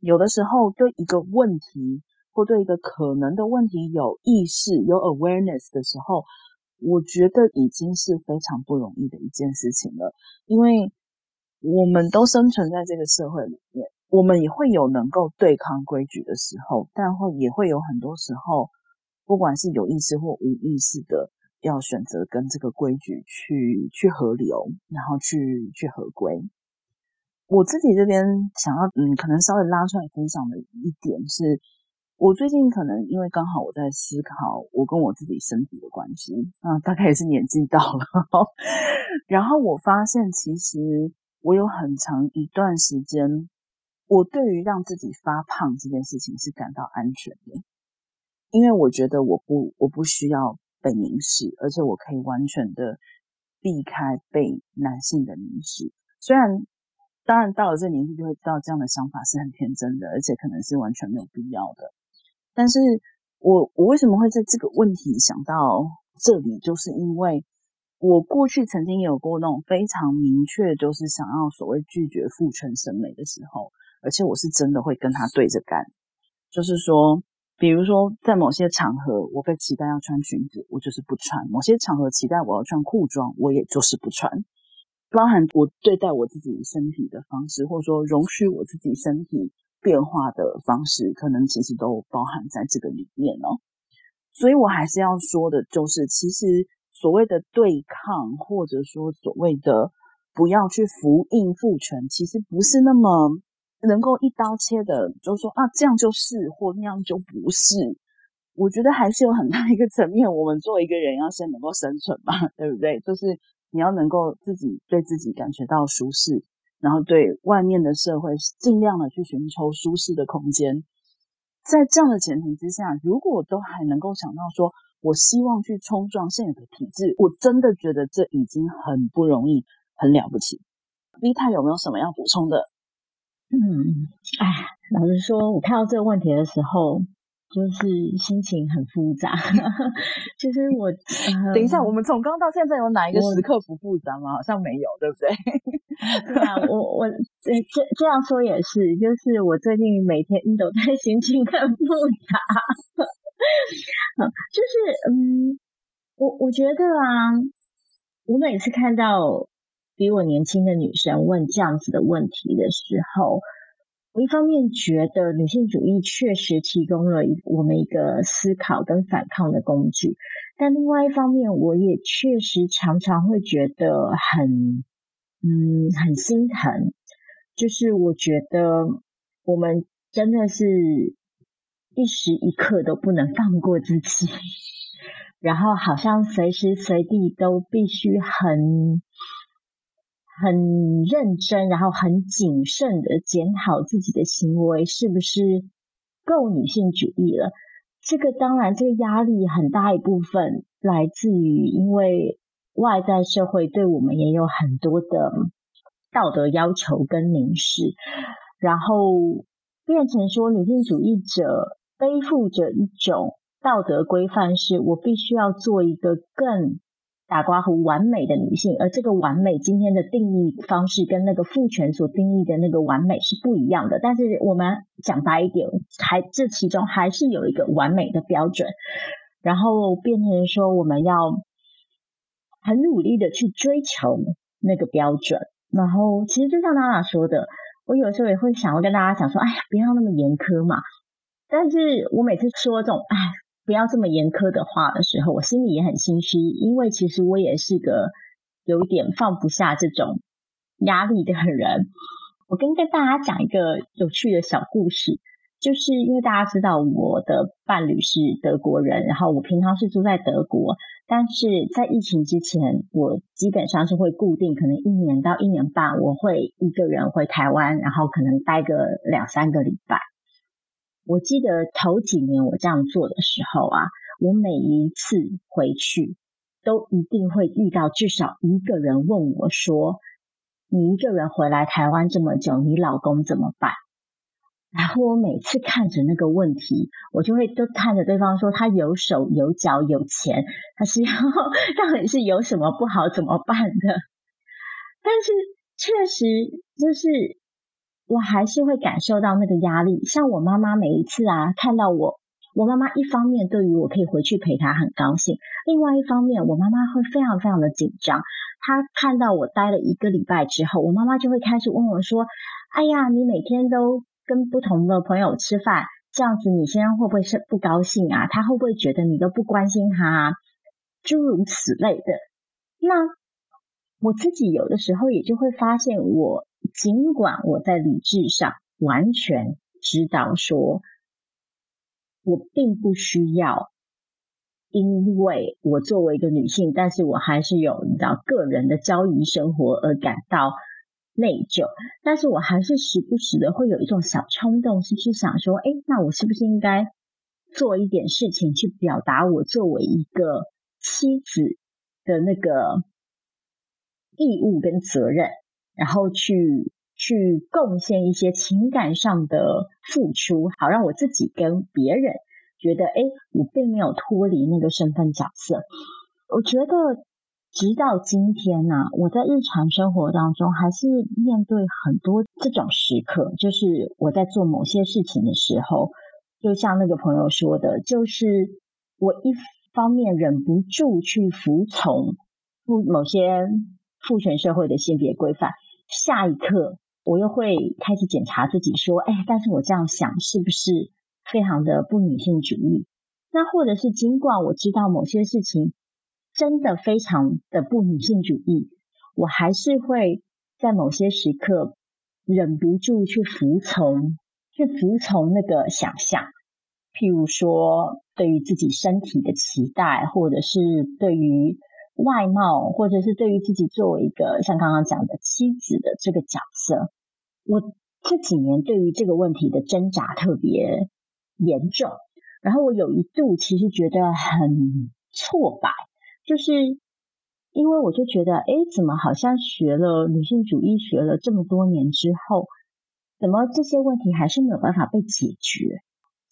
有的时候，对一个问题，或对一个可能的问题有意识、有 awareness 的时候，我觉得已经是非常不容易的一件事情了。因为我们都生存在这个社会里面，我们也会有能够对抗规矩的时候，但会也会有很多时候，不管是有意识或无意识的，要选择跟这个规矩去去合流，然后去去合规。我自己这边想要，嗯，可能稍微拉出来分享的一点是。我最近可能因为刚好我在思考我跟我自己身体的关系，啊，大概也是年纪到了，然后我发现其实我有很长一段时间，我对于让自己发胖这件事情是感到安全的，因为我觉得我不我不需要被凝视，而且我可以完全的避开被男性的凝视。虽然当然到了这年纪就会知道这样的想法是很天真的，而且可能是完全没有必要的。但是我我为什么会在这个问题想到这里，就是因为我过去曾经有过那种非常明确，就是想要所谓拒绝父权审美的时候，而且我是真的会跟他对着干。就是说，比如说在某些场合，我被期待要穿裙子，我就是不穿；某些场合期待我要穿裤装，我也就是不穿。包含我对待我自己身体的方式，或者说容许我自己身体。变化的方式，可能其实都包含在这个里面哦。所以我还是要说的，就是其实所谓的对抗，或者说所谓的不要去服应父权，其实不是那么能够一刀切的，就是说啊，这样就是，或那样就不是。我觉得还是有很大一个层面，我们作为一个人要先能够生存嘛，对不对？就是你要能够自己对自己感觉到舒适。然后对外面的社会尽量的去寻求舒适的空间，在这样的前提之下，如果都还能够想到说，我希望去冲撞现有的体制，我真的觉得这已经很不容易，很了不起。V 太有没有什么要补充的？嗯，哎，老实说，我看到这个问题的时候。就是心情很复杂，就是我、呃、等一下，我们从刚到现在有哪一个时刻不复杂吗？好像没有，对不对？对啊，我我这这样说也是，就是我最近每天都在心情很复杂。就是嗯，我我觉得啊，我每次看到比我年轻的女生问这样子的问题的时候。我一方面觉得女性主义确实提供了我们一个思考跟反抗的工具，但另外一方面，我也确实常常会觉得很，嗯，很心疼。就是我觉得我们真的是一时一刻都不能放过自己，然后好像随时随地都必须很。很认真，然后很谨慎的检讨自己的行为是不是够女性主义了。这个当然，这个压力很大一部分来自于，因为外在社会对我们也有很多的道德要求跟凝视，然后变成说女性主义者背负着一种道德规范，是我必须要做一个更。打括弧完美的女性，而这个完美今天的定义方式跟那个父权所定义的那个完美是不一样的。但是我们讲白一点，还这其中还是有一个完美的标准，然后变成说我们要很努力的去追求那个标准。然后其实就像娜娜说的，我有时候也会想要跟大家讲说，哎呀，不要那么严苛嘛。但是我每次说这种，哎。不要这么严苛的话的时候，我心里也很心虚，因为其实我也是个有一点放不下这种压力的人。我跟跟大家讲一个有趣的小故事，就是因为大家知道我的伴侣是德国人，然后我平常是住在德国，但是在疫情之前，我基本上是会固定，可能一年到一年半，我会一个人回台湾，然后可能待个两三个礼拜。我记得头几年我这样做的时候啊，我每一次回去都一定会遇到至少一个人问我说：“你一个人回来台湾这么久，你老公怎么办？”然后我每次看着那个问题，我就会都看着对方说：“他有手有脚有钱，他是要 到底是有什么不好怎么办的？”但是确实就是。我还是会感受到那个压力，像我妈妈每一次啊，看到我，我妈妈一方面对于我可以回去陪她很高兴，另外一方面，我妈妈会非常非常的紧张。她看到我待了一个礼拜之后，我妈妈就会开始问我说：“哎呀，你每天都跟不同的朋友吃饭，这样子你先生会不会是不高兴啊？他会不会觉得你都不关心他啊？诸如此类的。”那我自己有的时候也就会发现我。尽管我在理智上完全知道说，我并不需要，因为我作为一个女性，但是我还是有你知道个人的交谊生活而感到内疚。但是我还是时不时的会有一种小冲动，是去想说，诶，那我是不是应该做一点事情去表达我作为一个妻子的那个义务跟责任？然后去去贡献一些情感上的付出，好让我自己跟别人觉得，哎，我并没有脱离那个身份角色。我觉得直到今天呢、啊，我在日常生活当中还是面对很多这种时刻，就是我在做某些事情的时候，就像那个朋友说的，就是我一方面忍不住去服从某些父权社会的性别规范。下一刻，我又会开始检查自己，说：“哎，但是我这样想是不是非常的不女性主义？那或者是尽管我知道某些事情真的非常的不女性主义，我还是会在某些时刻忍不住去服从，去服从那个想象。譬如说，对于自己身体的期待，或者是对于……外貌，或者是对于自己作为一个像刚刚讲的妻子的这个角色，我这几年对于这个问题的挣扎特别严重。然后我有一度其实觉得很挫败，就是因为我就觉得，哎，怎么好像学了女性主义学了这么多年之后，怎么这些问题还是没有办法被解决？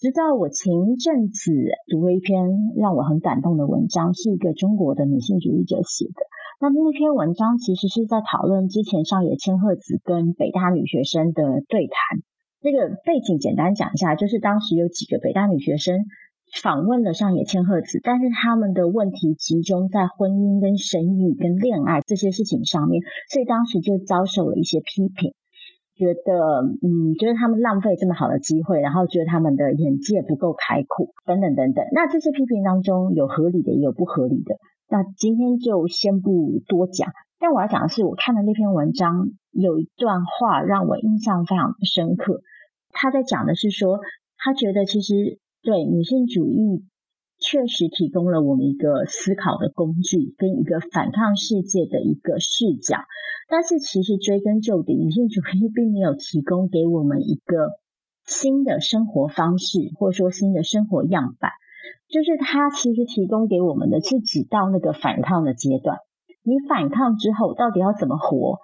直到我前一阵子读了一篇让我很感动的文章，是一个中国的女性主义者写的。那那篇文章其实是在讨论之前上野千鹤子跟北大女学生的对谈。这个背景简单讲一下，就是当时有几个北大女学生。访问了上野千鹤子，但是他们的问题集中在婚姻跟生育跟恋爱这些事情上面，所以当时就遭受了一些批评，觉得嗯，觉得他们浪费这么好的机会，然后觉得他们的眼界不够开阔，等等等等。那这些批评当中有合理的，也有不合理的。那今天就先不多讲，但我要讲的是，我看的那篇文章有一段话让我印象非常深刻。他在讲的是说，他觉得其实。对，女性主义确实提供了我们一个思考的工具，跟一个反抗世界的一个视角。但是，其实追根究底，女性主义并没有提供给我们一个新的生活方式，或者说新的生活样板。就是它其实提供给我们的是只到那个反抗的阶段。你反抗之后，到底要怎么活？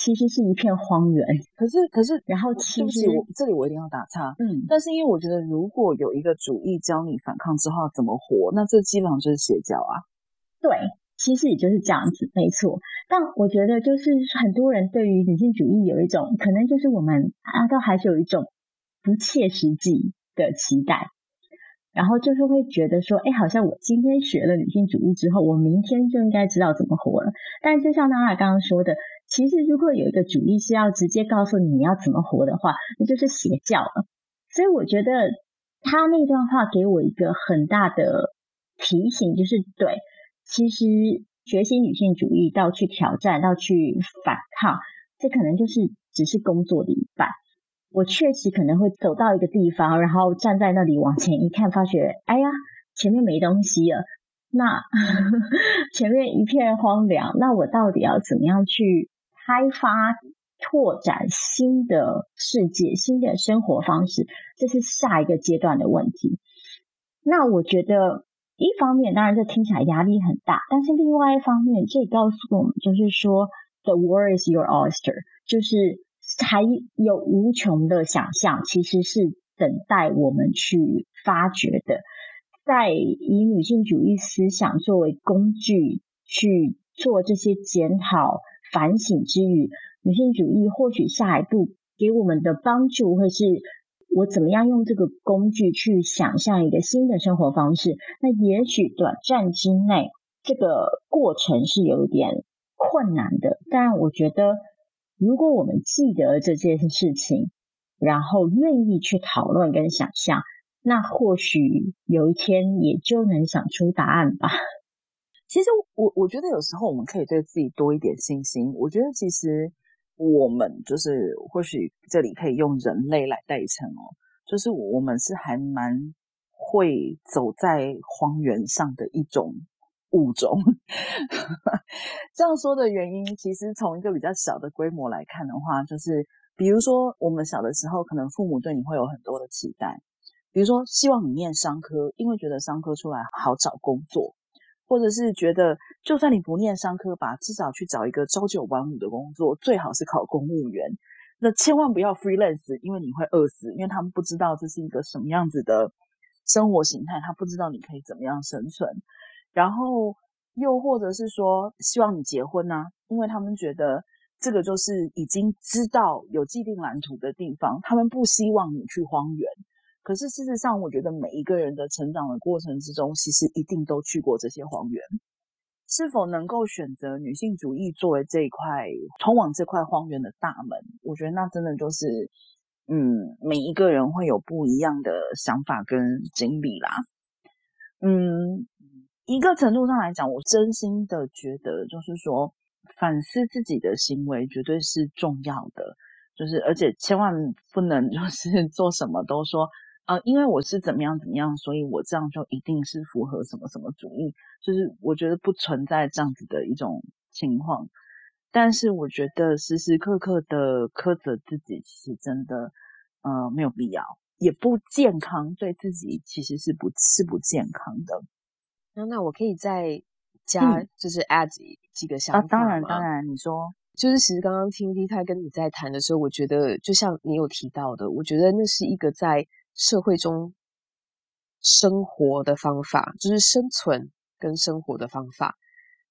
其实是一片荒原，可是可是，然后其实我这里我一定要打岔，嗯，但是因为我觉得如果有一个主义教你反抗之后怎么活，那这基本上就是邪教啊。对，其实也就是这样子，没错。但我觉得就是很多人对于女性主义有一种可能，就是我们啊，都还是有一种不切实际的期待。然后就是会觉得说，哎，好像我今天学了女性主义之后，我明天就应该知道怎么活了。但就像娜娜刚刚说的，其实如果有一个主义是要直接告诉你你要怎么活的话，那就是邪教了。所以我觉得他那段话给我一个很大的提醒，就是对，其实学习女性主义到去挑战到去反抗，这可能就是只是工作的一半。我确实可能会走到一个地方，然后站在那里往前一看，发觉，哎呀，前面没东西了，那 前面一片荒凉，那我到底要怎么样去开发、拓展新的世界、新的生活方式？这是下一个阶段的问题。那我觉得，一方面当然这听起来压力很大，但是另外一方面，这也告诉我们，就是说，the world is your oyster，就是。还有无穷的想象，其实是等待我们去发掘的。在以女性主义思想作为工具去做这些检讨、反省之余，女性主义或许下一步给我们的帮助会是：我怎么样用这个工具去想象一个新的生活方式？那也许短暂之内，这个过程是有一点困难的，但我觉得。如果我们记得这件事情，然后愿意去讨论跟想象，那或许有一天也就能想出答案吧。其实我我觉得有时候我们可以对自己多一点信心。我觉得其实我们就是或许这里可以用人类来代称哦，就是我们是还蛮会走在荒原上的一种。物种 这样说的原因，其实从一个比较小的规模来看的话，就是比如说我们小的时候，可能父母对你会有很多的期待，比如说希望你念商科，因为觉得商科出来好找工作，或者是觉得就算你不念商科吧，至少去找一个朝九晚五的工作，最好是考公务员，那千万不要 freelance，因为你会饿死，因为他们不知道这是一个什么样子的生活形态，他不知道你可以怎么样生存。然后又或者是说，希望你结婚呐、啊，因为他们觉得这个就是已经知道有既定蓝图的地方，他们不希望你去荒原。可是事实上，我觉得每一个人的成长的过程之中，其实一定都去过这些荒原。是否能够选择女性主义作为这一块通往这块荒原的大门？我觉得那真的就是，嗯，每一个人会有不一样的想法跟经历啦，嗯。一个程度上来讲，我真心的觉得，就是说反思自己的行为绝对是重要的，就是而且千万不能 就是做什么都说，呃，因为我是怎么样怎么样，所以我这样就一定是符合什么什么主义，就是我觉得不存在这样子的一种情况。但是我觉得时时刻刻的苛责自己，其实真的呃没有必要，也不健康，对自己其实是不是不健康的。那那我可以再加就是 add 几个想法、嗯、啊，当然当然，你说就是其实刚刚听 V 太跟你在谈的时候，我觉得就像你有提到的，我觉得那是一个在社会中生活的方法，就是生存跟生活的方法。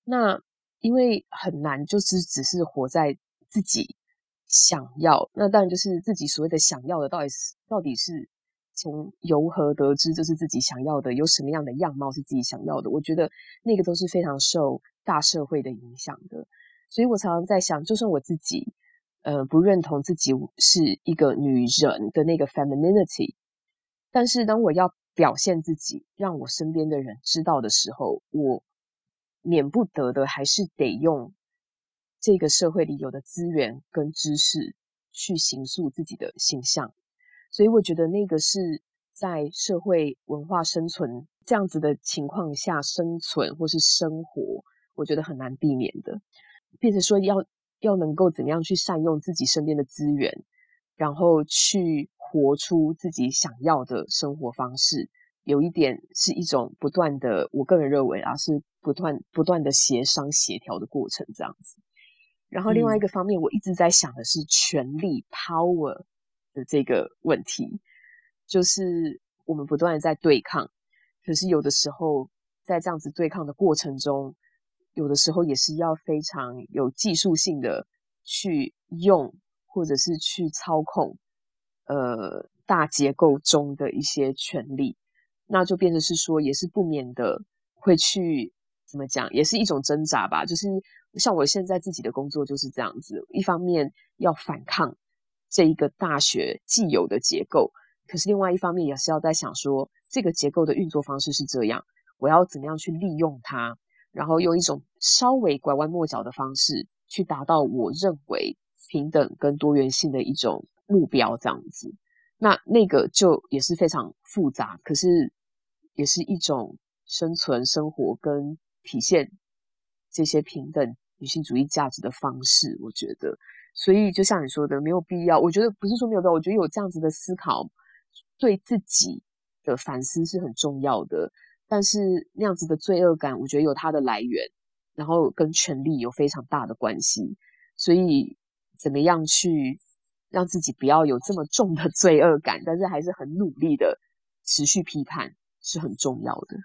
那因为很难，就是只是活在自己想要，那当然就是自己所谓的想要的，到底是到底是。从由何得知就是自己想要的？有什么样的样貌是自己想要的？我觉得那个都是非常受大社会的影响的。所以我常常在想，就算我自己呃不认同自己是一个女人的那个 femininity，但是当我要表现自己，让我身边的人知道的时候，我免不得的还是得用这个社会里有的资源跟知识去形塑自己的形象。所以我觉得那个是在社会文化生存这样子的情况下生存或是生活，我觉得很难避免的。变成说要要能够怎么样去善用自己身边的资源，然后去活出自己想要的生活方式，有一点是一种不断的，我个人认为啊，是不断不断的协商协调的过程这样子。然后另外一个方面，我一直在想的是权力 power。的这个问题，就是我们不断的在对抗，可是有的时候在这样子对抗的过程中，有的时候也是要非常有技术性的去用，或者是去操控，呃，大结构中的一些权利，那就变成是说，也是不免的会去怎么讲，也是一种挣扎吧。就是像我现在自己的工作就是这样子，一方面要反抗。这一个大学既有的结构，可是另外一方面也是要在想说，这个结构的运作方式是这样，我要怎么样去利用它，然后用一种稍微拐弯抹角的方式去达到我认为平等跟多元性的一种目标，这样子。那那个就也是非常复杂，可是也是一种生存、生活跟体现这些平等女性主义价值的方式，我觉得。所以，就像你说的，没有必要。我觉得不是说没有必要，我觉得有这样子的思考，对自己的反思是很重要的。但是那样子的罪恶感，我觉得有它的来源，然后跟权力有非常大的关系。所以，怎么样去让自己不要有这么重的罪恶感，但是还是很努力的持续批判，是很重要的。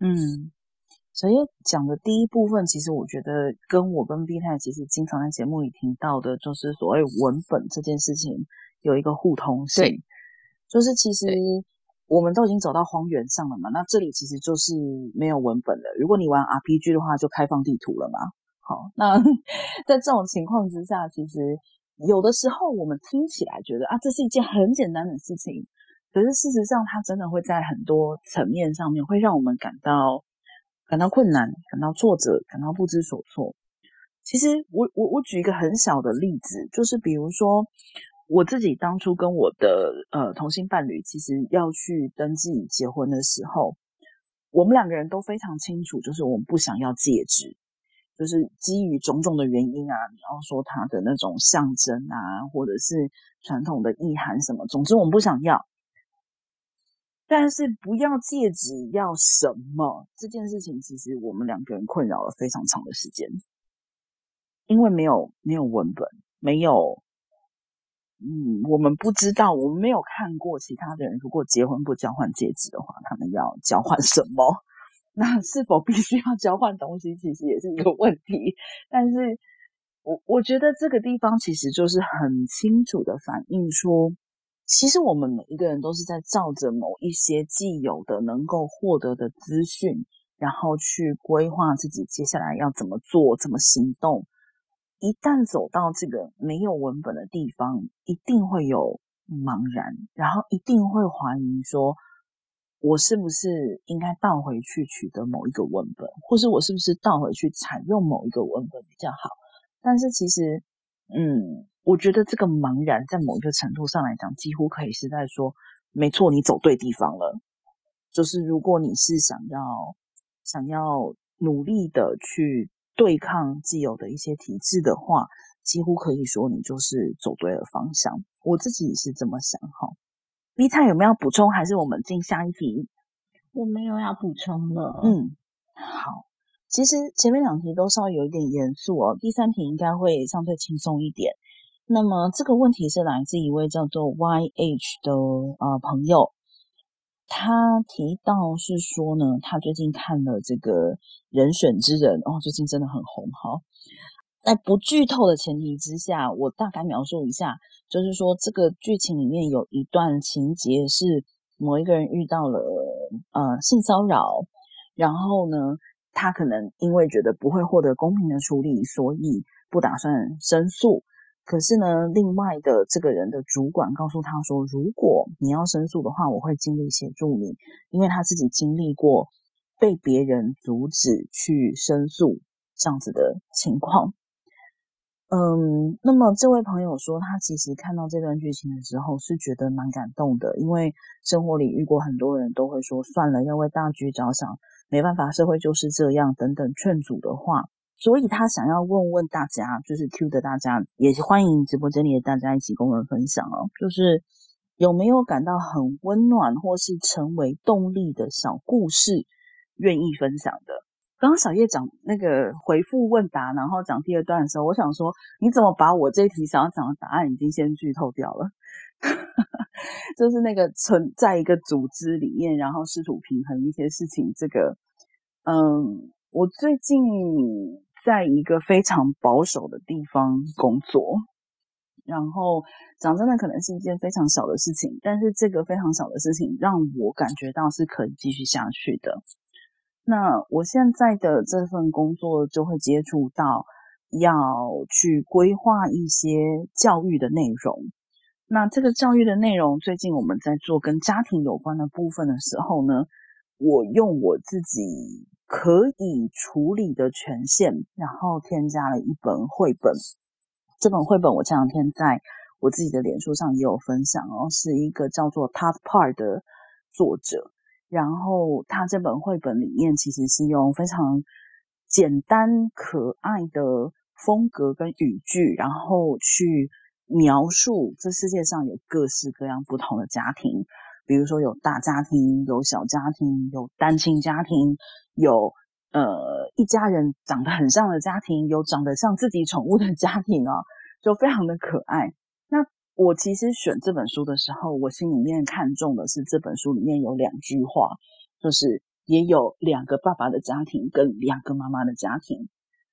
嗯。所以讲的第一部分，其实我觉得跟我跟 B 太其实经常在节目里听到的，就是所谓文本这件事情有一个互通性。就是其实我们都已经走到荒原上了嘛，那这里其实就是没有文本了。如果你玩 RPG 的话，就开放地图了嘛。好，那 在这种情况之下，其实有的时候我们听起来觉得啊，这是一件很简单的事情，可是事实上它真的会在很多层面上面会让我们感到。感到困难，感到挫折，感到不知所措。其实我，我我举一个很小的例子，就是比如说我自己当初跟我的呃同性伴侣，其实要去登记结婚的时候，我们两个人都非常清楚，就是我们不想要戒指，就是基于种种的原因啊，你要说它的那种象征啊，或者是传统的意涵什么，总之我们不想要。但是不要戒指要什么这件事情，其实我们两个人困扰了非常长的时间，因为没有没有文本，没有，嗯，我们不知道，我们没有看过其他的人如果结婚不交换戒指的话，他们要交换什么？那是否必须要交换东西，其实也是一个问题。但是我我觉得这个地方其实就是很清楚的反映说。其实我们每一个人都是在照着某一些既有的能够获得的资讯，然后去规划自己接下来要怎么做、怎么行动。一旦走到这个没有文本的地方，一定会有茫然，然后一定会怀疑说：我是不是应该倒回去取得某一个文本，或是我是不是倒回去采用某一个文本比较好？但是其实，嗯。我觉得这个茫然，在某一个程度上来讲，几乎可以是在说，没错，你走对地方了。就是如果你是想要想要努力的去对抗既有的一些体制的话，几乎可以说你就是走对了方向。我自己是这么想哈。B 太有没有要补充？还是我们进下一题？我没有要补充了。嗯，好。其实前面两题都稍微有一点严肃哦，第三题应该会相对轻松一点。那么这个问题是来自一位叫做 YH 的呃朋友，他提到是说呢，他最近看了这个人选之人哦，最近真的很红哈。在不剧透的前提之下，我大概描述一下，就是说这个剧情里面有一段情节是某一个人遇到了呃性骚扰，然后呢，他可能因为觉得不会获得公平的处理，所以不打算申诉。可是呢，另外的这个人的主管告诉他说，如果你要申诉的话，我会尽力协助你，因为他自己经历过被别人阻止去申诉这样子的情况。嗯，那么这位朋友说，他其实看到这段剧情的时候是觉得蛮感动的，因为生活里遇过很多人都会说，算了，要为大局着想，没办法，社会就是这样，等等劝阻的话。所以他想要问问大家，就是 Q 的大家，也欢迎直播间里的大家一起跟我们分享哦。就是有没有感到很温暖，或是成为动力的小故事，愿意分享的？刚刚小叶讲那个回复问答，然后讲第二段的时候，我想说，你怎么把我这一题想要讲的答案已经先剧透掉了？就是那个存在一个组织里面，然后试图平衡一些事情。这个，嗯，我最近。在一个非常保守的地方工作，然后讲真的，可能是一件非常小的事情，但是这个非常小的事情让我感觉到是可以继续下去的。那我现在的这份工作就会接触到要去规划一些教育的内容。那这个教育的内容，最近我们在做跟家庭有关的部分的时候呢，我用我自己。可以处理的权限，然后添加了一本绘本。这本绘本我这两天在我自己的脸书上也有分享哦，是一个叫做 Todd Parr 的作者。然后他这本绘本里面其实是用非常简单可爱的风格跟语句，然后去描述这世界上有各式各样不同的家庭。比如说有大家庭，有小家庭，有单亲家庭，有呃一家人长得很像的家庭，有长得像自己宠物的家庭哦，就非常的可爱。我其实选这本书的时候，我心里面看重的是这本书里面有两句话，就是也有两个爸爸的家庭跟两个妈妈的家庭。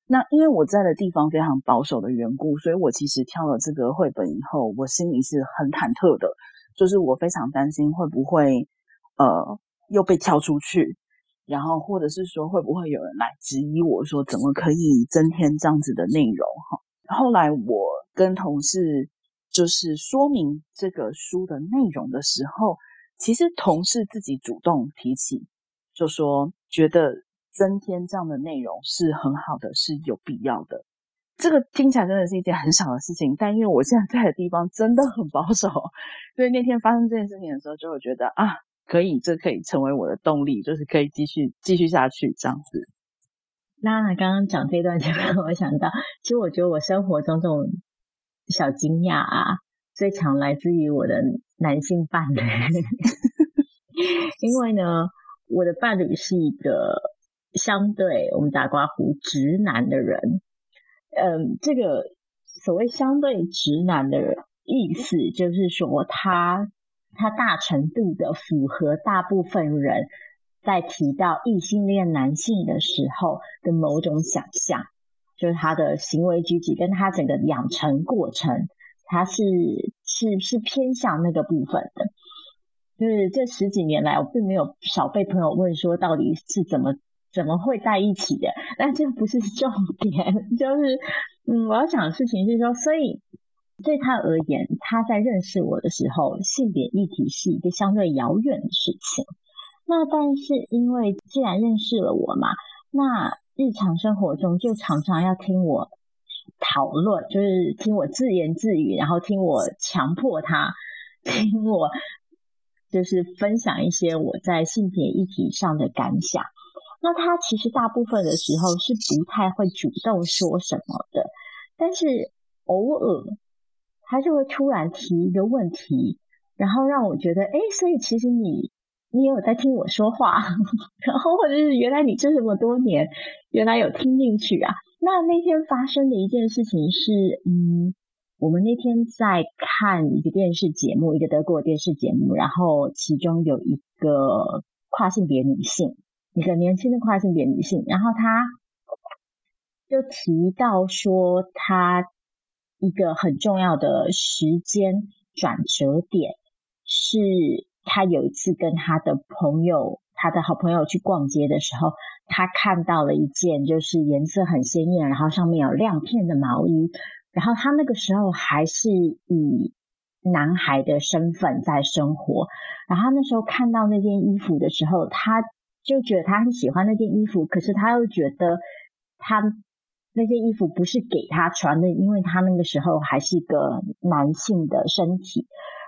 那因为我在的地方非常保守的缘故，所以我其实挑了这个绘本以后，我心里是很忐忑的。就是我非常担心会不会，呃，又被挑出去，然后或者是说会不会有人来质疑我说怎么可以增添这样子的内容哈？后来我跟同事就是说明这个书的内容的时候，其实同事自己主动提起，就说觉得增添这样的内容是很好的，是有必要的。这个听起来真的是一件很小的事情，但因为我现在在的地方真的很保守，所以那天发生这件事情的时候，就会觉得啊，可以，这可以成为我的动力，就是可以继续继续下去这样子。那刚刚讲这段就让我想到，其实我觉得我生活中这种小惊讶啊，最常来自于我的男性伴侣，因为呢，我的伴侣是一个相对我们打括弧直男的人。嗯，这个所谓相对直男的意思，就是说他他大程度的符合大部分人在提到异性恋男性的时候的某种想象，就是他的行为举止跟他整个养成过程，他是是是偏向那个部分的。就是这十几年来，我并没有少被朋友问说，到底是怎么。怎么会在一起的？但这不是重点，就是，嗯，我要讲的事情是说，所以对他而言，他在认识我的时候，性别议题是一个相对遥远的事情。那但是因为既然认识了我嘛，那日常生活中就常常要听我讨论，就是听我自言自语，然后听我强迫他，听我就是分享一些我在性别议题上的感想。那他其实大部分的时候是不太会主动说什么的，但是偶尔他就会突然提一个问题，然后让我觉得，哎，所以其实你你有在听我说话，然后或者是原来你这么多年，原来有听进去啊。那那天发生的一件事情是，嗯，我们那天在看一个电视节目，一个德国电视节目，然后其中有一个跨性别女性，一个年轻的跨性别女性，然后她就提到说，她一个很重要的时间转折点是。他有一次跟他的朋友，他的好朋友去逛街的时候，他看到了一件就是颜色很鲜艳，然后上面有亮片的毛衣。然后他那个时候还是以男孩的身份在生活。然后他那时候看到那件衣服的时候，他就觉得他很喜欢那件衣服，可是他又觉得他那件衣服不是给他穿的，因为他那个时候还是一个男性的身体。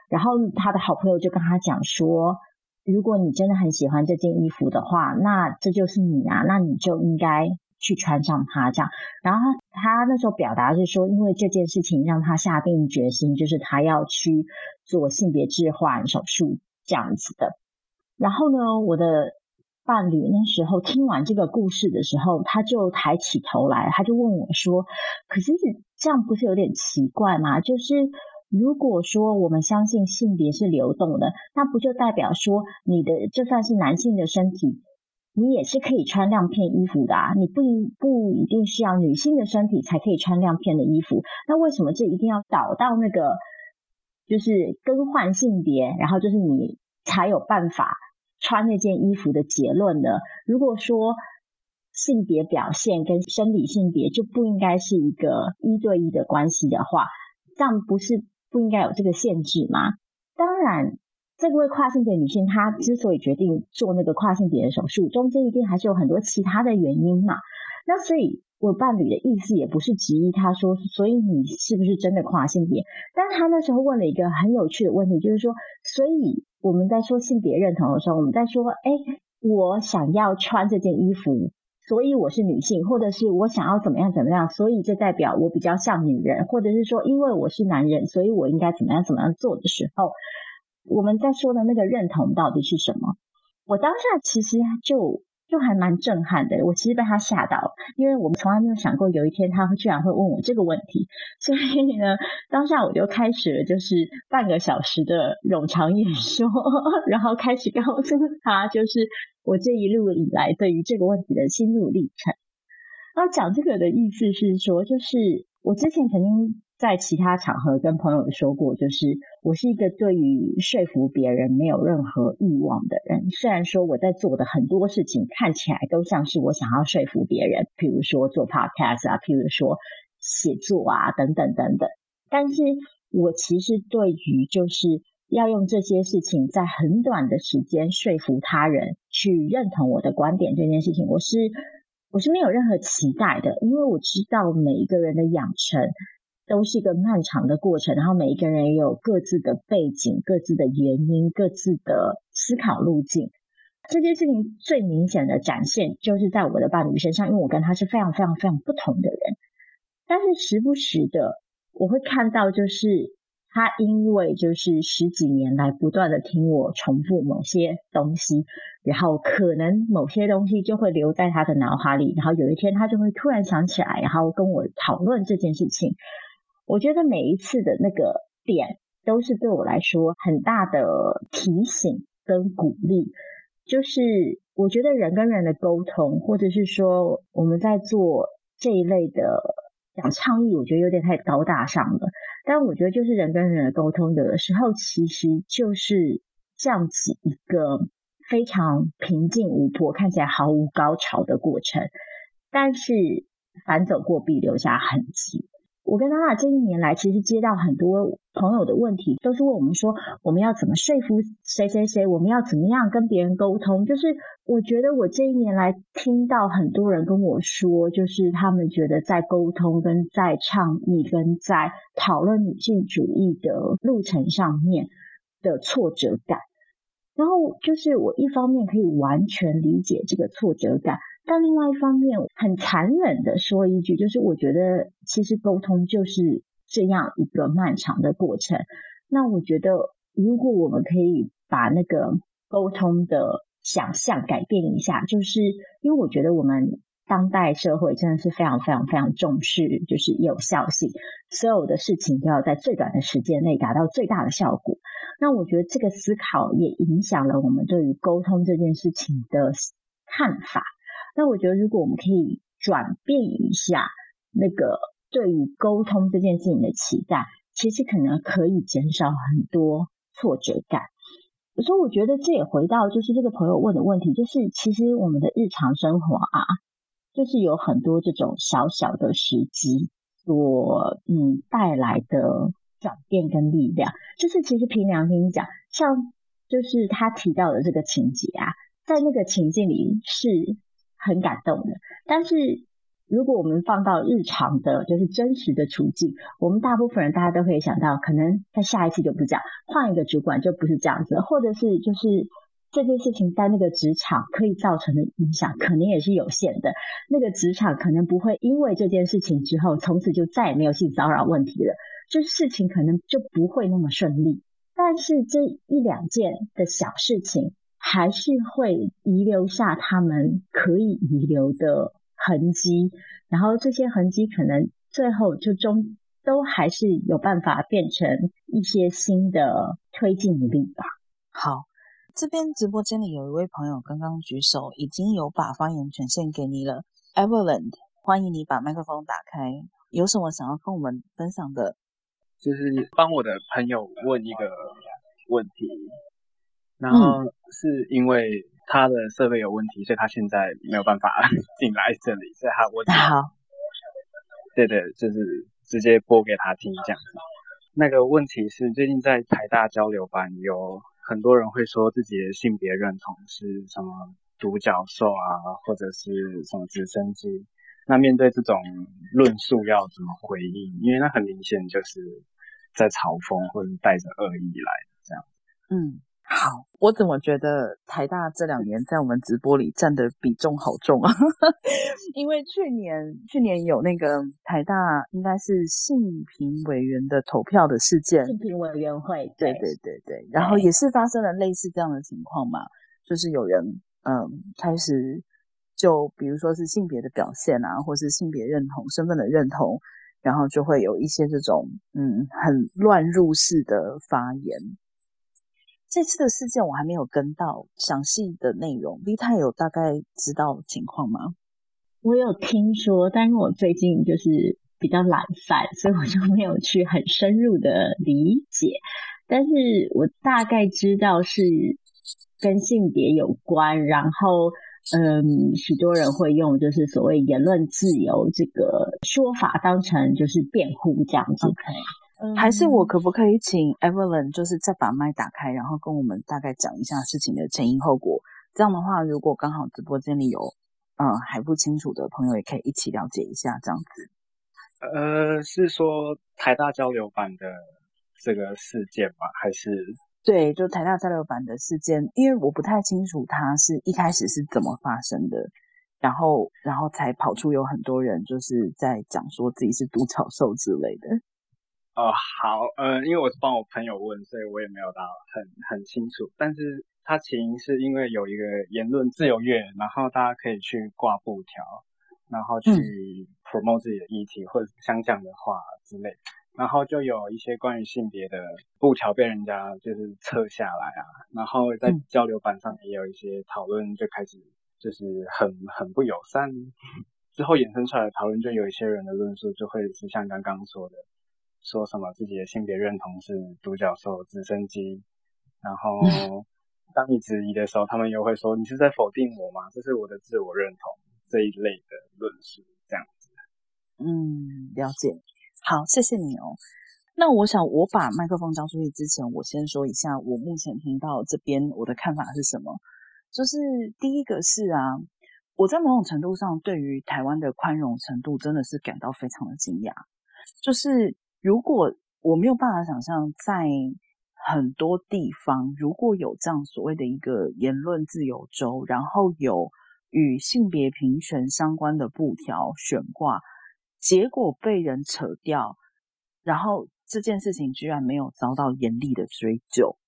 然后他的好朋友就跟他讲说，如果你真的很喜欢这件衣服的话，那这就是你啊，那你就应该去穿上它这样。然后他那时候表达是说，因为这件事情让他下定决心，就是他要去做性别置换手术这样子的。然后呢，我的伴侣那时候听完这个故事的时候，他就抬起头来，他就问我说：“可是这样不是有点奇怪吗？就是。”如果说我们相信性别是流动的，那不就代表说你的就算是男性的身体，你也是可以穿亮片衣服的啊？你不不一定是要女性的身体才可以穿亮片的衣服，那为什么这一定要导到那个就是更换性别，然后就是你才有办法穿那件衣服的结论呢？如果说性别表现跟生理性别就不应该是一个一对一的关系的话，这样不是？不应该有这个限制吗？当然，这位跨性别女性她之所以决定做那个跨性别的手术，中间一定还是有很多其他的原因嘛。那所以，我伴侣的意思也不是质疑他说，所以你是不是真的跨性别？但他那时候问了一个很有趣的问题，就是说，所以我们在说性别认同的时候，我们在说，哎，我想要穿这件衣服。所以我是女性，或者是我想要怎么样怎么样，所以就代表我比较像女人，或者是说因为我是男人，所以我应该怎么样怎么样做的时候，我们在说的那个认同到底是什么？我当下其实就就还蛮震撼的，我其实被他吓到，因为我们从来没有想过有一天他居然会问我这个问题，所以呢，当下我就开始了就是半个小时的冗长演说，然后开始告诉他就是。我这一路以来对于这个问题的心路历程，那讲这个的意思是说，就是我之前曾经在其他场合跟朋友说过，就是我是一个对于说服别人没有任何欲望的人。虽然说我在做的很多事情看起来都像是我想要说服别人，譬如说做 podcast 啊，譬如说写作啊，等等等等，但是我其实对于就是。要用这些事情在很短的时间说服他人去认同我的观点，这件事情我是我是没有任何期待的，因为我知道每一个人的养成都是一个漫长的过程，然后每一个人也有各自的背景、各自的原因、各自的思考路径。这件事情最明显的展现就是在我的伴侣身上，因为我跟他是非常非常非常不同的人，但是时不时的我会看到就是。他因为就是十几年来不断的听我重复某些东西，然后可能某些东西就会留在他的脑海里，然后有一天他就会突然想起来，然后跟我讨论这件事情。我觉得每一次的那个点都是对我来说很大的提醒跟鼓励。就是我觉得人跟人的沟通，或者是说我们在做这一类的讲倡议，我觉得有点太高大上了。但我觉得，就是人跟人的沟通，有的时候其实就是这样子一个非常平静无波、看起来毫无高潮的过程。但是，反走过必留下痕迹。我跟娜娜这一年来，其实接到很多朋友的问题，都是问我们说，我们要怎么说服谁谁谁？我们要怎么样跟别人沟通？就是我觉得我这一年来听到很多人跟我说，就是他们觉得在沟通、跟在倡议、跟在讨论女性主义的路程上面的挫折感。然后就是我一方面可以完全理解这个挫折感。但另外一方面，很残忍的说一句，就是我觉得其实沟通就是这样一个漫长的过程。那我觉得，如果我们可以把那个沟通的想象改变一下，就是因为我觉得我们当代社会真的是非常非常非常重视，就是有效性，所有的事情都要在最短的时间内达到最大的效果。那我觉得这个思考也影响了我们对于沟通这件事情的看法。那我觉得如果我们可以转变一下那个对于沟通这件事情的期待，其实可能可以减少很多挫折感。所以我觉得这也回到就是这个朋友问的问题，就是其实我们的日常生活啊，就是有很多这种小小的时机所嗯带来的转变跟力量。就是其实凭良心讲，像就是他提到的这个情节啊，在那个情境里是很感动的，但是。如果我们放到日常的，就是真实的处境，我们大部分人大家都可以想到，可能在下一次就不这样，换一个主管就不是这样子，或者是就是这件事情在那个职场可以造成的影响，可能也是有限的。那个职场可能不会因为这件事情之后，从此就再也没有性骚扰问题了，就是事情可能就不会那么顺利。但是这一两件的小事情，还是会遗留下他们可以遗留的。痕迹，然后这些痕迹可能最后就终都还是有办法变成一些新的推进力吧。好，这边直播间里有一位朋友刚刚举手，已经有把发言权限给你了，Everland，欢迎你把麦克风打开，有什么想要跟我们分享的？就是帮我的朋友问一个问题，然后是因为。他的设备有问题，所以他现在没有办法 进来这里。所以他我好，对对，就是直接播给他听这样子。那个问题是，最近在台大交流班，有很多人会说自己的性别认同是什么独角兽啊，或者是什么直升机。那面对这种论述要怎么回应？因为那很明显就是在嘲讽或者带着恶意来的这样子。嗯。好，我怎么觉得台大这两年在我们直播里占的比重好重啊？因为去年去年有那个台大应该是性平委员的投票的事件，性平委员会，对对对对，然后也是发生了类似这样的情况嘛，就是有人嗯开始就比如说是性别的表现啊，或是性别认同身份的认同，然后就会有一些这种嗯很乱入式的发言。这次的事件我还没有跟到详细的内容，V 太有大概知道情况吗？我有听说，但是我最近就是比较懒散，所以我就没有去很深入的理解。但是我大概知道是跟性别有关，然后嗯，许多人会用就是所谓言论自由这个说法当成就是辩护这样子。Okay. 还是我可不可以请 Evelyn，就是再把麦打开，然后跟我们大概讲一下事情的前因后果。这样的话，如果刚好直播间里有嗯还不清楚的朋友，也可以一起了解一下这样子。呃，是说台大交流版的这个事件吗？还是？对，就台大交流版的事件，因为我不太清楚它是一开始是怎么发生的，然后然后才跑出有很多人就是在讲说自己是独角兽之类的。哦，好，呃，因为我是帮我朋友问，所以我也没有到很很清楚。但是他起因是因为有一个言论自由月，然后大家可以去挂布条，然后去 promote 自己的议题或者想讲的话之类，然后就有一些关于性别的布条被人家就是撤下来啊，然后在交流板上也有一些讨论，就开始就是很很不友善，之后衍生出来的讨论，就有一些人的论述就会是像刚刚说的。说什么自己的性别认同是独角兽、直升机，然后当你质疑的时候，他们又会说你是在否定我吗？这是我的自我认同这一类的论述，这样子。嗯，了解。好，谢谢你哦。那我想我把麦克风交出去之前，我先说一下我目前听到这边我的看法是什么。就是第一个是啊，我在某种程度上对于台湾的宽容程度真的是感到非常的惊讶，就是。如果我没有办法想象，在很多地方如果有这样所谓的一个言论自由州，然后有与性别平权相关的布条悬挂，结果被人扯掉，然后这件事情居然没有遭到严厉的追究。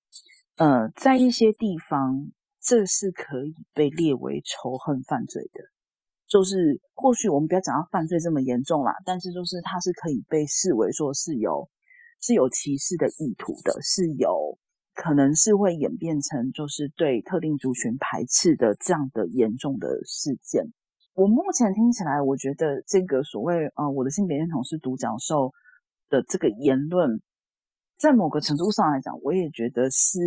呃，在一些地方，这是可以被列为仇恨犯罪的。就是或许我们不要讲到犯罪这么严重啦，但是就是它是可以被视为说是有是有歧视的意图的，是有可能是会演变成就是对特定族群排斥的这样的严重的事件。我目前听起来，我觉得这个所谓呃我的性别认同是独角兽的这个言论，在某个程度上来讲，我也觉得是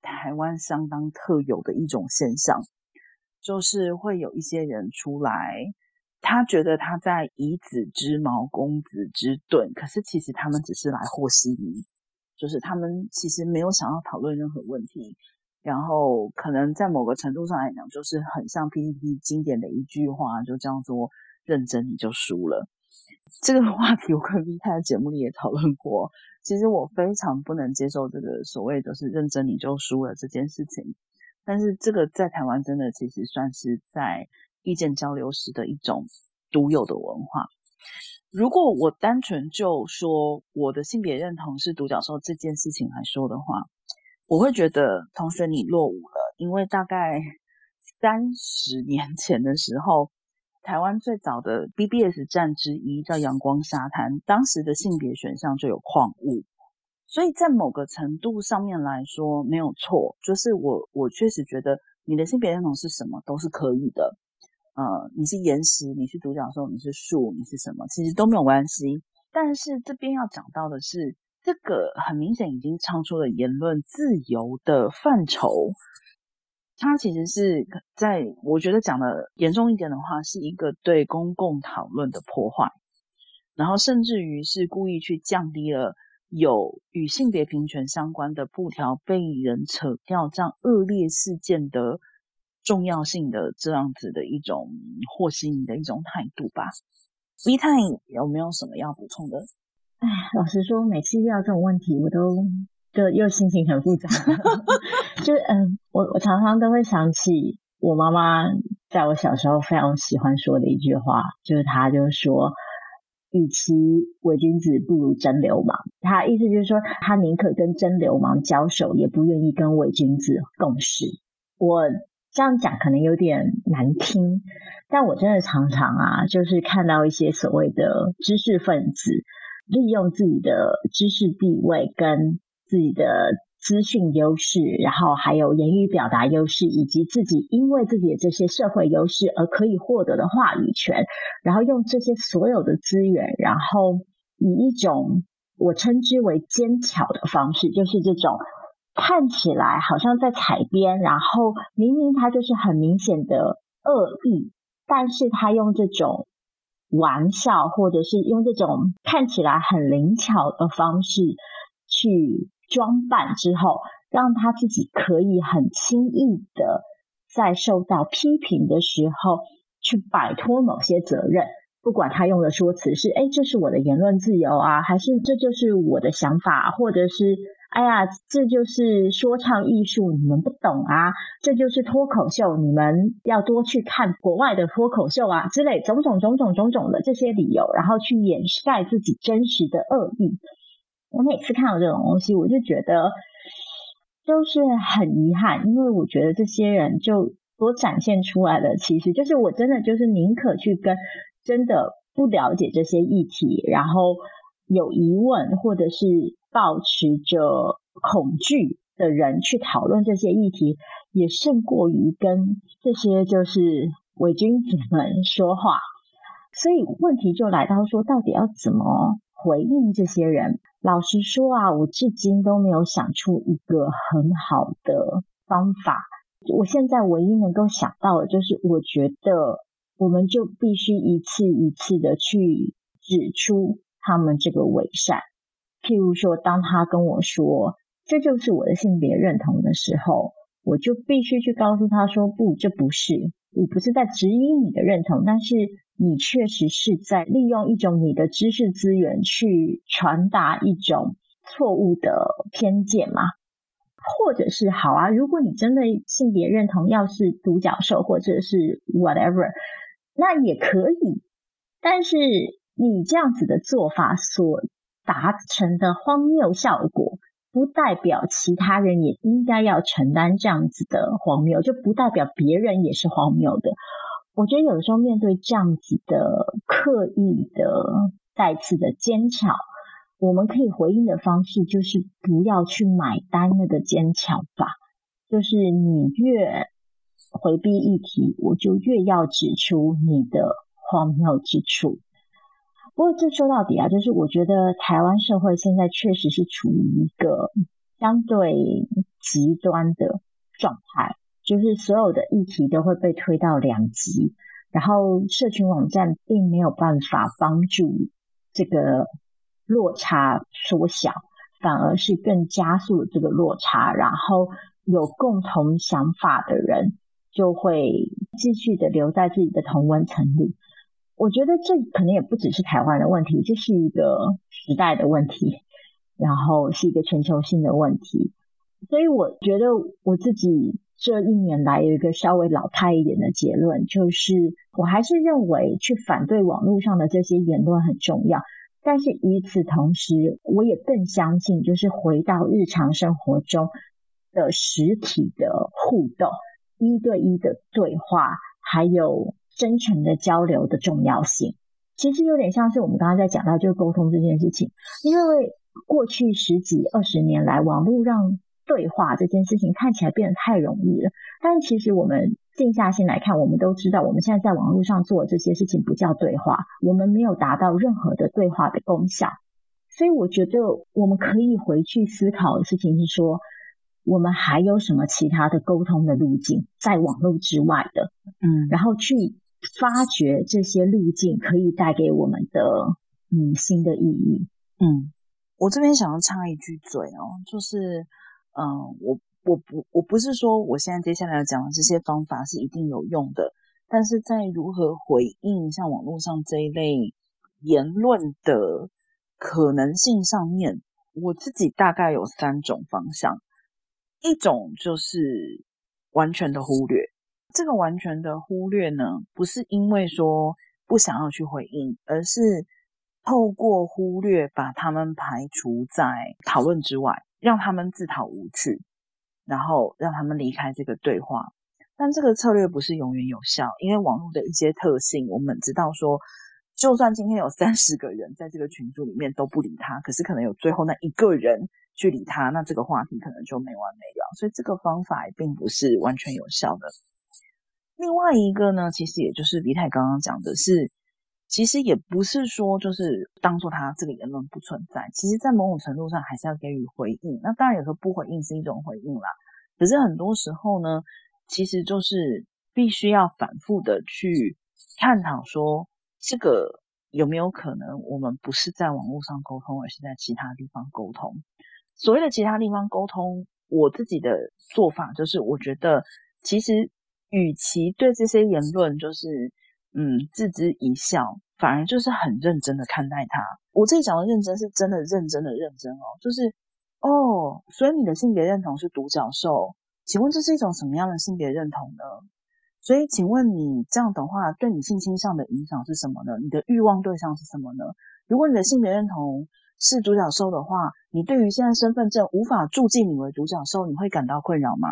台湾相当特有的一种现象。就是会有一些人出来，他觉得他在以子之矛攻子之盾，可是其实他们只是来和稀泥，就是他们其实没有想要讨论任何问题，然后可能在某个程度上来讲，就是很像 PPT 经典的一句话，就叫做“认真你就输了”。这个话题我跟 V 太在节目里也讨论过，其实我非常不能接受这个所谓就是“认真你就输了”这件事情。但是这个在台湾真的其实算是在意见交流时的一种独有的文化。如果我单纯就说我的性别认同是独角兽这件事情来说的话，我会觉得同学你落伍了，因为大概三十年前的时候，台湾最早的 BBS 站之一叫阳光沙滩，当时的性别选项就有矿物。所以在某个程度上面来说没有错，就是我我确实觉得你的性别认同是什么都是可以的，呃，你是岩石，你是独角兽，你是树，你是什么，其实都没有关系。但是这边要讲到的是，这个很明显已经超出了言论自由的范畴，它其实是在我觉得讲的严重一点的话，是一个对公共讨论的破坏，然后甚至于是故意去降低了。有与性别平权相关的布条被人扯掉，这样恶劣事件的重要性的这样子的一种和稀泥的一种态度吧。V 太有没有什么要补充的？哎，老实说，每次遇到这种问题，我都就又心情很复杂。就嗯，我我常常都会想起我妈妈在我小时候非常喜欢说的一句话，就是她就说。与其伪君子，不如真流氓。他意思就是说，他宁可跟真流氓交手，也不愿意跟伪君子共事。我这样讲可能有点难听，但我真的常常啊，就是看到一些所谓的知识分子，利用自己的知识地位跟自己的。资讯优势，然后还有言语表达优势，以及自己因为自己的这些社会优势而可以获得的话语权，然后用这些所有的资源，然后以一种我称之为奸巧的方式，就是这种看起来好像在采编，然后明明他就是很明显的恶意，但是他用这种玩笑，或者是用这种看起来很灵巧的方式去。装扮之后，让他自己可以很轻易的在受到批评的时候去摆脱某些责任，不管他用的说辞是“哎，这是我的言论自由啊”，还是“这就是我的想法”，或者是“哎呀，这就是说唱艺术，你们不懂啊”，这就是脱口秀，你们要多去看国外的脱口秀啊之类种种种种种种的这些理由，然后去掩盖自己真实的恶意。我每次看到这种东西，我就觉得就是很遗憾，因为我觉得这些人就所展现出来的，其实就是我真的就是宁可去跟真的不了解这些议题，然后有疑问或者是抱持着恐惧的人去讨论这些议题，也胜过于跟这些就是伪君子们说话。所以问题就来到说，到底要怎么回应这些人？老实说啊，我至今都没有想出一个很好的方法。我现在唯一能够想到的就是，我觉得我们就必须一次一次的去指出他们这个伪善。譬如说，当他跟我说这就是我的性别认同的时候，我就必须去告诉他说，不，这不是。我不是在质疑你的认同，但是。你确实是在利用一种你的知识资源去传达一种错误的偏见嘛？或者是好啊，如果你真的性别认同要是独角兽或者是 whatever，那也可以。但是你这样子的做法所达成的荒谬效果，不代表其他人也应该要承担这样子的荒谬，就不代表别人也是荒谬的。我觉得有时候面对这样子的刻意的再次的奸巧，我们可以回应的方式就是不要去买单那个奸巧吧，就是你越回避议题，我就越要指出你的荒谬之处。不过这说到底啊，就是我觉得台湾社会现在确实是处于一个相对极端的状态。就是所有的议题都会被推到两极，然后社群网站并没有办法帮助这个落差缩小，反而是更加速了这个落差。然后有共同想法的人就会继续的留在自己的同温层里。我觉得这可能也不只是台湾的问题，这是一个时代的问题，然后是一个全球性的问题。所以我觉得我自己。这一年来有一个稍微老派一点的结论，就是我还是认为去反对网络上的这些言论很重要，但是与此同时，我也更相信，就是回到日常生活中的实体的互动、一对一的对话，还有真诚的交流的重要性。其实有点像是我们刚刚在讲到就是沟通这件事情，因为过去十几二十年来，网络让对话这件事情看起来变得太容易了，但其实我们静下心来看，我们都知道，我们现在在网络上做的这些事情不叫对话，我们没有达到任何的对话的功效。所以我觉得我们可以回去思考的事情是说，我们还有什么其他的沟通的路径在网络之外的？嗯，然后去发掘这些路径可以带给我们的嗯新的意义。嗯，我这边想要插一句嘴哦，就是。嗯，我我不我不是说我现在接下来要讲的这些方法是一定有用的，但是在如何回应像网络上这一类言论的可能性上面，我自己大概有三种方向。一种就是完全的忽略，这个完全的忽略呢，不是因为说不想要去回应，而是透过忽略把他们排除在讨论之外。让他们自讨无趣，然后让他们离开这个对话。但这个策略不是永远有效，因为网络的一些特性，我们知道说，就算今天有三十个人在这个群组里面都不理他，可是可能有最后那一个人去理他，那这个话题可能就没完没了。所以这个方法也并不是完全有效的。另外一个呢，其实也就是李太刚刚讲的是。其实也不是说就是当做他这个言论不存在，其实，在某种程度上还是要给予回应。那当然，有时候不回应是一种回应啦。可是很多时候呢，其实就是必须要反复的去探讨说，这个有没有可能我们不是在网络上沟通，而是在其他地方沟通。所谓的其他地方沟通，我自己的做法就是，我觉得其实与其对这些言论就是。嗯，置之一笑，反而就是很认真的看待他。我这里讲的认真是真的认真的认真哦，就是哦，所以你的性别认同是独角兽，请问这是一种什么样的性别认同呢？所以请问你这样的话，对你性倾向的影响是什么呢？你的欲望对象是什么呢？如果你的性别认同是独角兽的话，你对于现在身份证无法注记你为独角兽，你会感到困扰吗？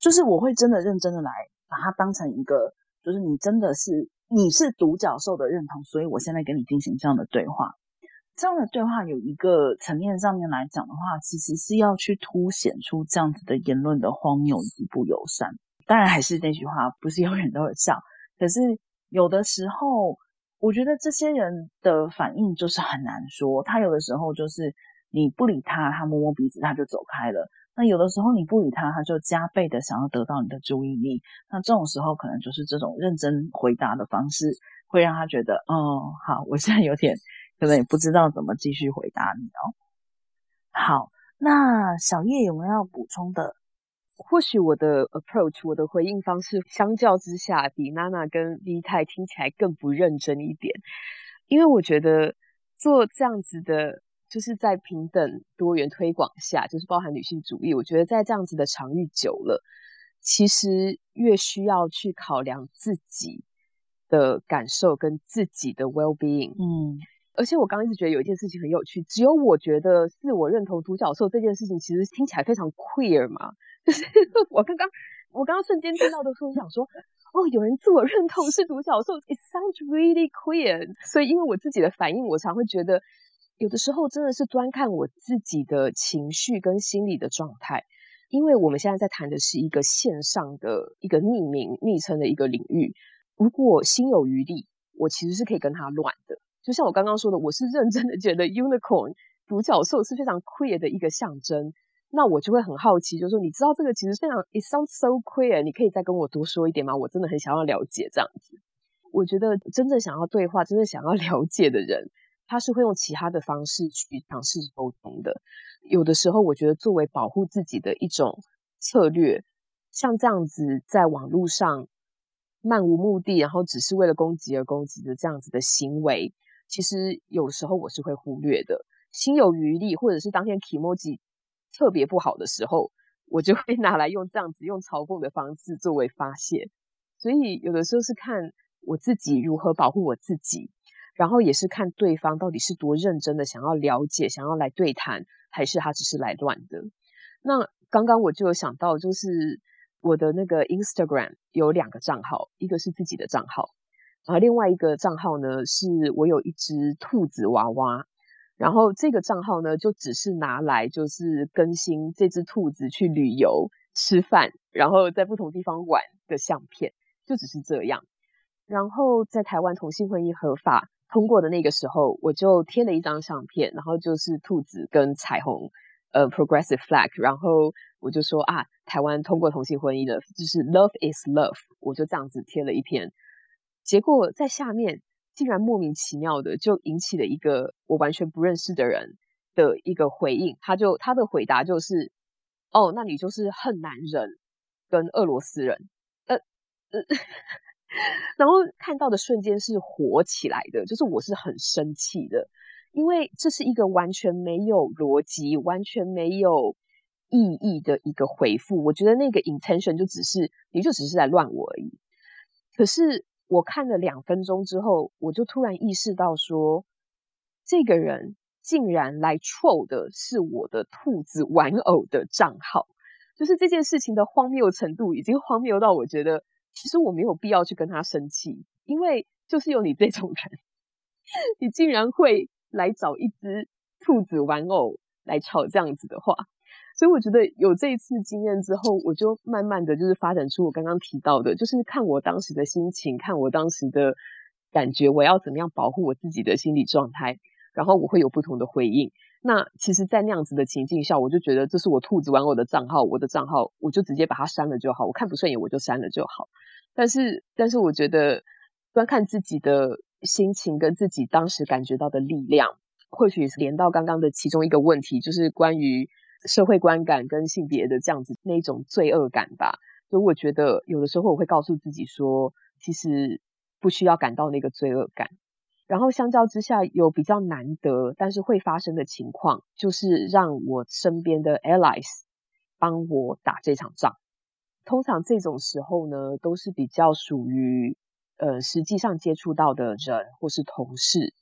就是我会真的认真的来把它当成一个。就是你真的是你是独角兽的认同，所以我现在跟你进行这样的对话。这样的对话有一个层面上面来讲的话，其实是要去凸显出这样子的言论的荒谬以及不友善。当然还是那句话，不是永远都有效。可是有的时候，我觉得这些人的反应就是很难说。他有的时候就是你不理他，他摸摸鼻子他就走开了。那有的时候你不理他，他就加倍的想要得到你的注意力。那这种时候，可能就是这种认真回答的方式，会让他觉得，哦，好，我现在有点可能也不知道怎么继续回答你哦。好，那小叶有没有要补充的？或许我的 approach，我的回应方式，相较之下，比娜娜跟 V 太听起来更不认真一点，因为我觉得做这样子的。就是在平等多元推广下，就是包含女性主义。我觉得在这样子的场域久了，其实越需要去考量自己的感受跟自己的 well being。嗯，而且我刚刚一直觉得有一件事情很有趣，只有我觉得自我认同独角兽这件事情，其实听起来非常 queer 嘛。就 是我刚刚我刚刚瞬间听到的时候，想说，哦，有人自我认同是独角兽，it sounds really queer。所以因为我自己的反应，我常会觉得，有的时候真的是端看我自己的情绪跟心理的状态。因为我们现在在谈的是一个线上的一个匿名昵称的一个领域，如果心有余力，我其实是可以跟他乱的。就像我刚刚说的，我是认真的觉得 unicorn 独角兽是非常 queer 的一个象征，那我就会很好奇，就是说你知道这个其实非常 it sounds so queer，你可以再跟我多说一点吗？我真的很想要了解这样子。我觉得真正想要对话、真正想要 了解的人，他是会用其他的方式去尝试沟通的。有的时候，我觉得作为保护自己的一种策略，像这样子在网络上漫无目的，然后只是为了攻击而攻击的这样子的行为。其实有时候我是会忽略的，心有余力，或者是当天 k moji 特别不好的时候，我就会 拿来用这样子用嘲讽的方式作为发泄。所以有的时候是看我自己如何保护我自己，然后也是看对方到底是多认真的想要了解、想要来对谈，还是他只是来乱的。那刚刚我就有想到，就是我的那个 Instagram 有两个账号，一个是自己的账号。然后另外一个账号呢，是我有一只兔子娃娃，然后这个账号呢，就只是拿来就是更新这只兔子去旅游、吃饭，然后在不同地方玩的相片，就只是这样。然后在台湾同性婚姻合法通过的那个时候，我就贴了一张相片，然后就是兔子跟彩虹，呃，progressive flag，然后我就说啊，台湾通过同性婚姻的，就是 love is love，我就这样子贴了一篇。结果在下面竟然莫名其妙的就引起了一个我完全不认识的人的一个回应，他就他的回答就是：“哦，那你就是恨男人跟俄罗斯人。”呃呃，然后看到的瞬间是火起来的，就是我是很生气的，因为这是一个完全没有逻辑、完全没有意义的一个回复。我觉得那个 intention 就只是你就只是在乱我而已，可是。我看了两分钟之后，我就突然意识到说，这个人竟然来 troll 的是我的兔子玩偶的账号，就是这件事情的荒谬程度已经荒谬到我觉得，其实我没有必要去跟他生气，因为就是有你这种人，你竟然会来找一只兔子玩偶来吵这样子的话。所以我觉得有这一次经验之后，我就慢慢的就是发展出我刚刚提到的，就是看我当时的心情，看我当时的感觉，我要怎么样保护我自己的心理状态，然后我会有不同的回应。那其实，在那样子的情境下，我就觉得这是我兔子玩偶的账号，我的账号，我就直接把它删了就好。我看不顺眼，我就删了就好。但是，但是我觉得观看自己的心情跟自己当时感觉到的力量，或许是连到刚刚的其中一个问题，就是关于。社会观感跟性别的这样子那种罪恶感吧，所以我觉得有的时候我会告诉自己说，其实不需要感到那个罪恶感。然后相较之下，有比较难得但是会发生的情况，就是让我身边的 allies 帮我打这场仗。通常这种时候呢，都是比较属于呃实际上接触到的人或是同事。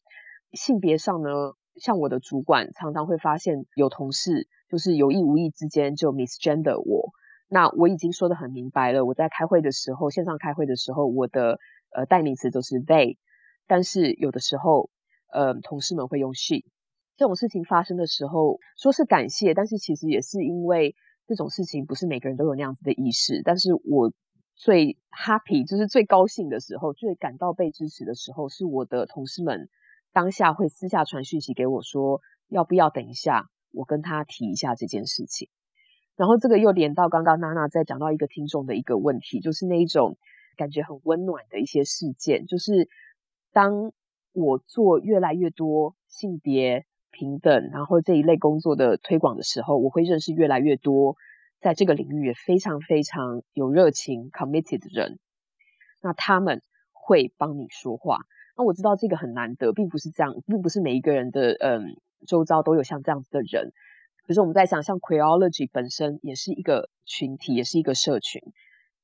性别上呢，像我的主管常常会发现有同事。就是有意无意之间就 misgender 我，那我已经说得很明白了。我在开会的时候，线上开会的时候，我的呃代名词都是 they，但是有的时候，呃，同事们会用 she。这种事情发生的时候，说是感谢，但是其实也是因为这种事情不是每个人都有那样子的意识。但是我最 happy，就是最高兴的时候，最感到被支持的时候，是我的同事们当下会私下传讯息给我说，要不要等一下。我跟他提一下这件事情，然后这个又连到刚刚娜娜在讲到一个听众的一个问题，就是那一种感觉很温暖的一些事件，就是当我做越来越多性别平等，然后这一类工作的推广的时候，我会认识越来越多在这个领域也非常非常有热情 committed 的人，那他们会帮你说话。那我知道这个很难得，并不是这样，并不是每一个人的嗯。周遭都有像这样子的人，可是我们在想，像 q u e o l o g y 本身也是一个群体，也是一个社群，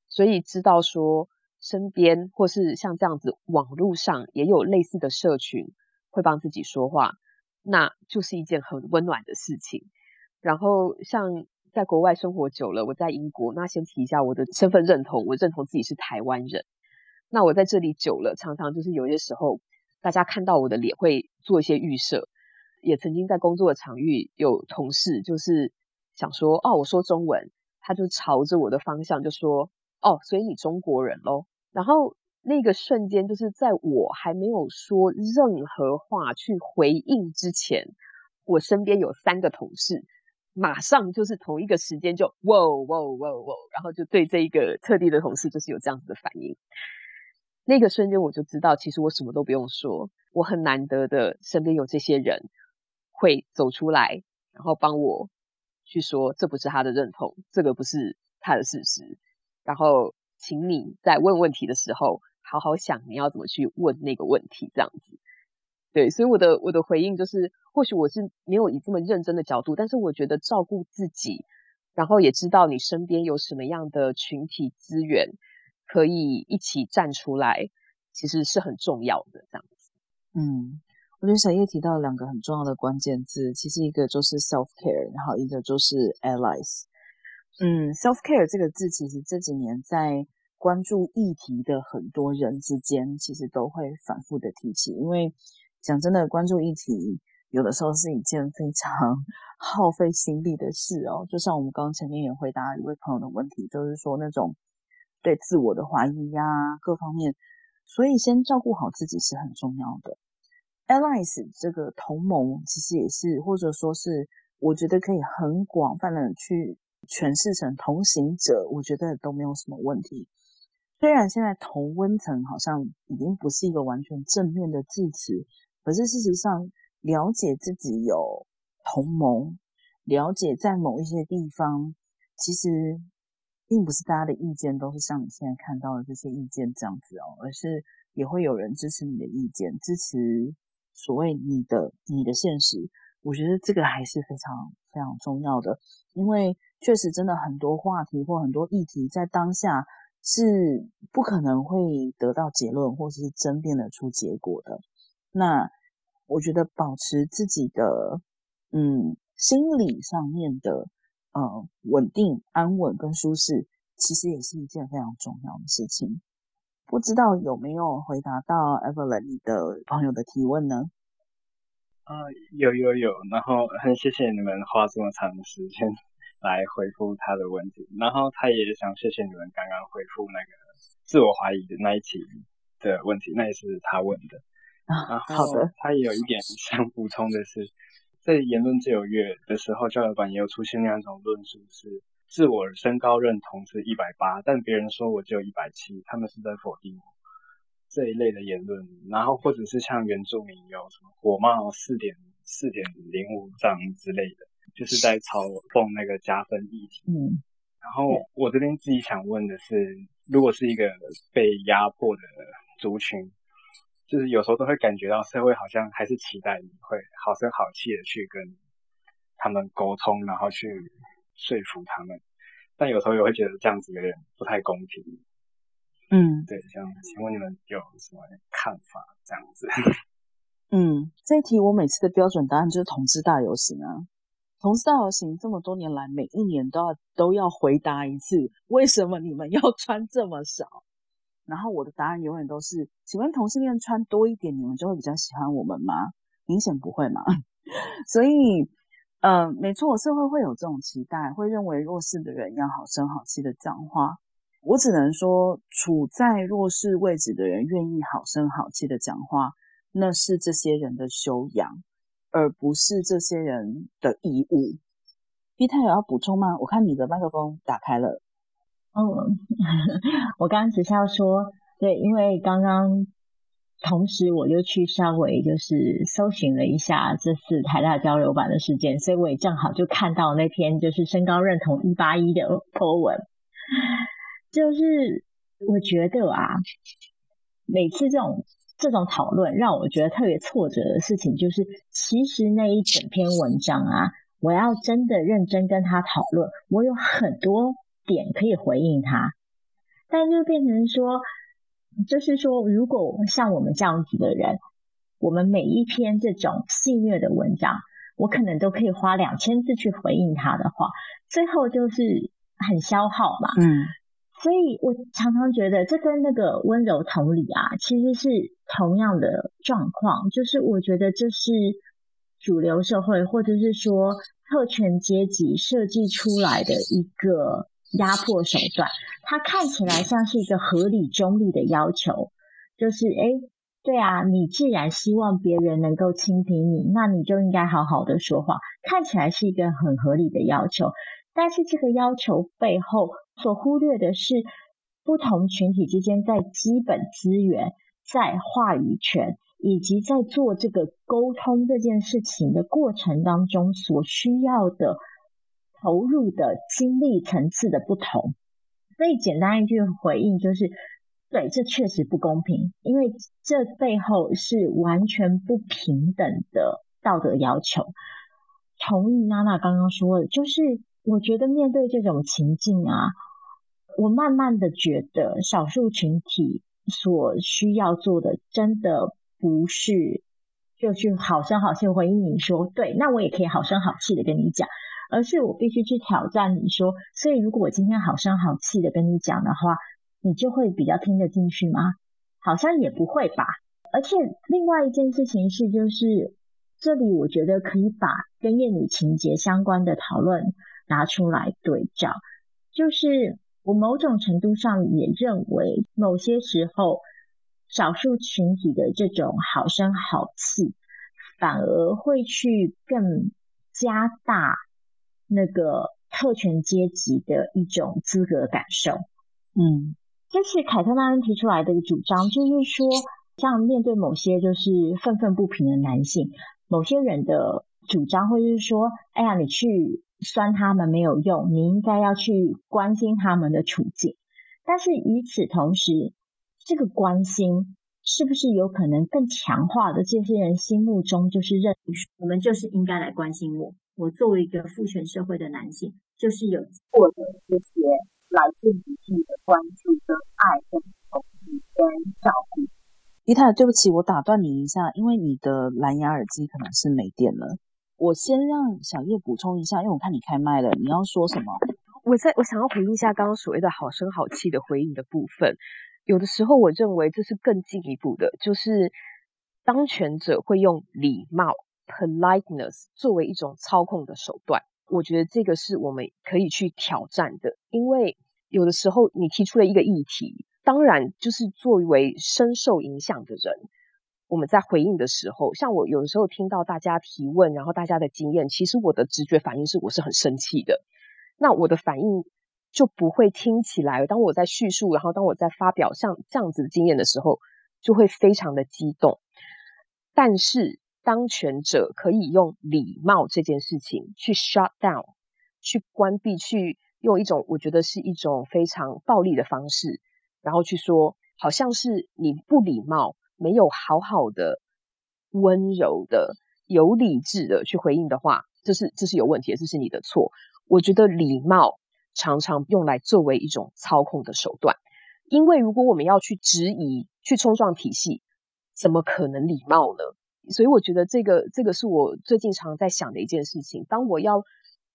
所以知道说身边或是像这样子网络上也有类似的社群，会帮自己说话，那就是一件很温暖的事情。然后像在国外生活久了，我在英国，那先提一下我的身份认同，我认同自己是台湾人。那我在这里久了，常常就是有些时候，大家看到我的脸会做一些预设。也曾经在工作的场域有同事就是想说，哦，我说中文，他就朝着我的方向就说，哦，所以你中国人咯。然后那个瞬间，就是在我还没有说任何话去回应之前，我身边有三个同事，马上就是同一个时间就，哇哇哇哇，然后就对这一个特地的同事就是有这样子的反应。那个瞬间我就知道，其实我什么都不用说，我很难得的身边有这些人。会走出来，然后帮我去说，这不是他的认同，这个不是他的事实。然后，请你在问问题的时候，好好想你要怎么去问那个问题，这样子。对，所以我的我的回应就是，或许我是没有以这么认真的角度，但是我觉得照顾自己，然后也知道你身边有什么样的群体资源可以一起站出来，其实是很重要的，这样子。嗯。我觉得小叶提到两个很重要的关键字，其实一个就是 self care，然后一个就是 allies。嗯，self care 这个字，其实这几年在关注议题的很多人之间，其实都会反复的提起。因为讲真的，关注议题有的时候是一件非常 耗费心力的事哦。就像我们刚刚前面也回答一位朋友的问题，就是说那种对自我的怀疑呀，各方面，所以先照顾好自己是很重要的。Allies 这个同盟其实也是，或者说是，我觉得可以很广泛的去诠释成同行者，我觉得都没有什么问题。虽然现在同温层好像已经不是一个完全正面的字词，可是事实上，了解自己有同盟，了解在某一些地方，其实并不是大家的意见都是像你现在看到的这些意见这样子哦，而是也会有人支持你的意见，支持。所谓你的你的现实，我觉得这个还是非常非常重要的，因为确实真的很多话题或很多议题在当下是不可能会得到结论或者是争辩得出结果的。那我觉得保持自己的嗯心理上面的呃稳定、安稳跟舒适，其实也是一件非常重要的事情。不知道有没有回答到 Evelyn 你的朋友的提问呢？啊、呃，有有有，然后很谢谢你们花这么长的时间来回复他的问题，然后他也想谢谢你们刚刚回复那个自我怀疑的那一题的问题，那也是他问的。啊，好的。他也有一点想补充的是，在言论自由月的时候，教育版也有出现那样一种论述是。自我身高认同是一百八，但别人说我只有一百七，他们是在否定我这一类的言论。然后或者是像原住民有什么火冒四点四点零五丈之类的，就是在嘲讽那个加分议题。嗯。然后我这边自己想问的是，如果是一个被压迫的族群，就是有时候都会感觉到社会好像还是期待你会好声好气的去跟他们沟通，然后去。说服他们，但有时候也会觉得这样子有点不太公平。嗯，对，这样，请问你们有什么看法？这样子，嗯，这一题我每次的标准答案就是同志大游行啊。同志大游行这么多年来，每一年都要都要回答一次，为什么你们要穿这么少？然后我的答案永远都是，请问同性恋穿多一点，你们就会比较喜欢我们吗？明显不会嘛。所以。嗯、呃，没错，社会会有这种期待，会认为弱势的人要好声好气的讲话。我只能说，处在弱势位置的人愿意好声好气的讲话，那是这些人的修养，而不是这些人的义务。B 太有要补充吗？我看你的麦克风打开了。哦，我刚刚只是要说，对，因为刚刚。同时，我又去稍微就是搜寻了一下这次台大交流版的事件，所以我也正好就看到那篇就是身高认同一八一的 po 文。就是我觉得啊，每次这种这种讨论让我觉得特别挫折的事情，就是其实那一整篇文章啊，我要真的认真跟他讨论，我有很多点可以回应他，但就变成说。就是说，如果像我们这样子的人，我们每一篇这种戏谑的文章，我可能都可以花两千字去回应他的话，最后就是很消耗嘛。嗯，所以我常常觉得这跟那个温柔同理啊，其实是同样的状况，就是我觉得这是主流社会或者是说特权阶级设计出来的一个。压迫手段，它看起来像是一个合理中立的要求，就是诶，对啊，你既然希望别人能够倾听你，那你就应该好好的说话，看起来是一个很合理的要求。但是这个要求背后所忽略的是，不同群体之间在基本资源、在话语权以及在做这个沟通这件事情的过程当中所需要的。投入的精力层次的不同，所以简单一句回应就是：对，这确实不公平，因为这背后是完全不平等的道德要求。同意娜娜刚刚说的，就是我觉得面对这种情境啊，我慢慢的觉得少数群体所需要做的，真的不是就去好声好气回应你说，对，那我也可以好声好气的跟你讲。而是我必须去挑战你说，所以如果我今天好声好气的跟你讲的话，你就会比较听得进去吗？好像也不会吧。而且另外一件事情是，就是这里我觉得可以把跟厌女情节相关的讨论拿出来对照，就是我某种程度上也认为，某些时候少数群体的这种好声好气，反而会去更加大。那个特权阶级的一种资格感受，嗯，这是凯特曼恩提出来的一个主张，就是说，像面对某些就是愤愤不平的男性，某些人的主张或者是说，哎呀，你去酸他们没有用，你应该要去关心他们的处境。但是与此同时，这个关心是不是有可能更强化的这些人心目中就是认为，我们就是应该来关心我。我作为一个父权社会的男性，就是有获得这些来自女性的关注、跟爱、跟同理、跟照顾。伊泰，对不起，我打断你一下，因为你的蓝牙耳机可能是没电了。我先让小叶补充一下，因为我看你开麦了，你要说什么？我在我想要回应一下刚刚所谓的好声好气的回应的部分。有的时候，我认为这是更进一步的，就是当权者会用礼貌。Politeness 作为一种操控的手段，我觉得这个是我们可以去挑战的。因为有的时候你提出了一个议题，当然就是作为深受影响的人，我们在回应的时候，像我有的时候听到大家提问，然后大家的经验，其实我的直觉反应是我是很生气的。那我的反应就不会听起来，当我在叙述，然后当我在发表像这样子的经验的时候，就会非常的激动。但是。当权者可以用礼貌这件事情去 shut down，去关闭，去用一种我觉得是一种非常暴力的方式，然后去说，好像是你不礼貌，没有好好的、温柔的、有理智的去回应的话，这是这是有问题的，这是你的错。我觉得礼貌常常用来作为一种操控的手段，因为如果我们要去质疑、去冲撞体系，怎么可能礼貌呢？所以我觉得这个这个是我最近常在想的一件事情。当我要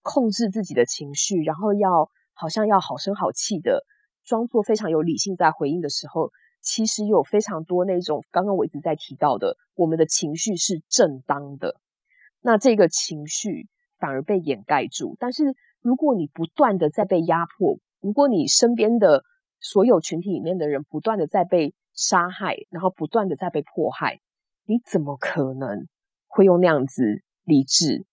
控制自己的情绪，然后要好像要好声好气的装作非常有理性在回应的时候，其实有非常多那种刚刚我一直在提到的，我们的情绪是正当的，那这个情绪反而被掩盖住。但是如果你不断的在被压迫，如果你身边的所有群体里面的人不断的在被杀害，然后不断的在被迫害。你怎么可能会用那样子理智、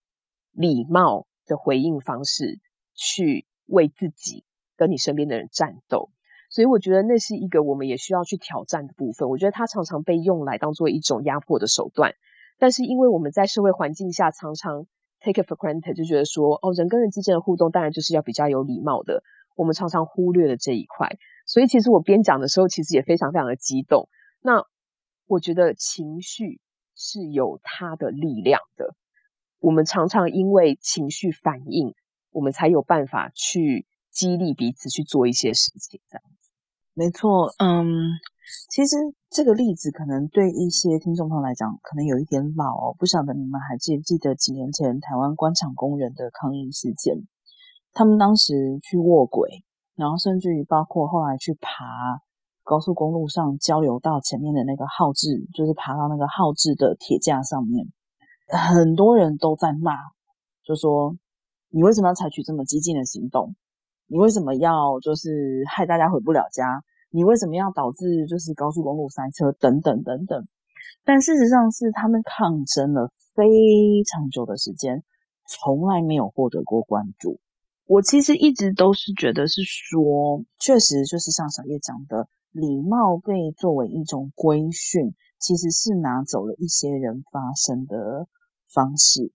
礼貌的回应方式去为自己跟你身边的人战斗？所以我觉得那是一个我们也需要去挑战的部分。我觉得它常常被用来当做一种压迫的手段，但是因为我们在社会环境下常常 take it for granted，就觉得说哦，人跟人之间的互动当然就是要比较有礼貌的，我们常常忽略了这一块。所以其实我边讲的时候，其实也非常非常的激动。那。我觉得情绪是有它的力量的。我们常常因为情绪反应，我们才有办法去激励彼此去做一些事情。这样子。没错，嗯，其实这个例子可能对一些听众朋友来讲，可能有一点老哦。不晓得你们还记不记得几年前台湾关厂工人的抗议事件？他们当时去卧轨，然后甚至于包括后来去爬高速公路上交流道前面的那个号志，就是爬到那个号志的铁架上面，很多人都在骂，就说你为什么要采取这么激进的行动？你为什么要就是害大家回不了家？你为什么要导致就是高速公路塞车等等等等？但事实上是他们抗争了非常久的时间，从来没有获得过关注。我其实一直都是觉得是说，确实就是像小叶讲的，礼貌被作为一种规训，其实是拿走了一些人发声的方式。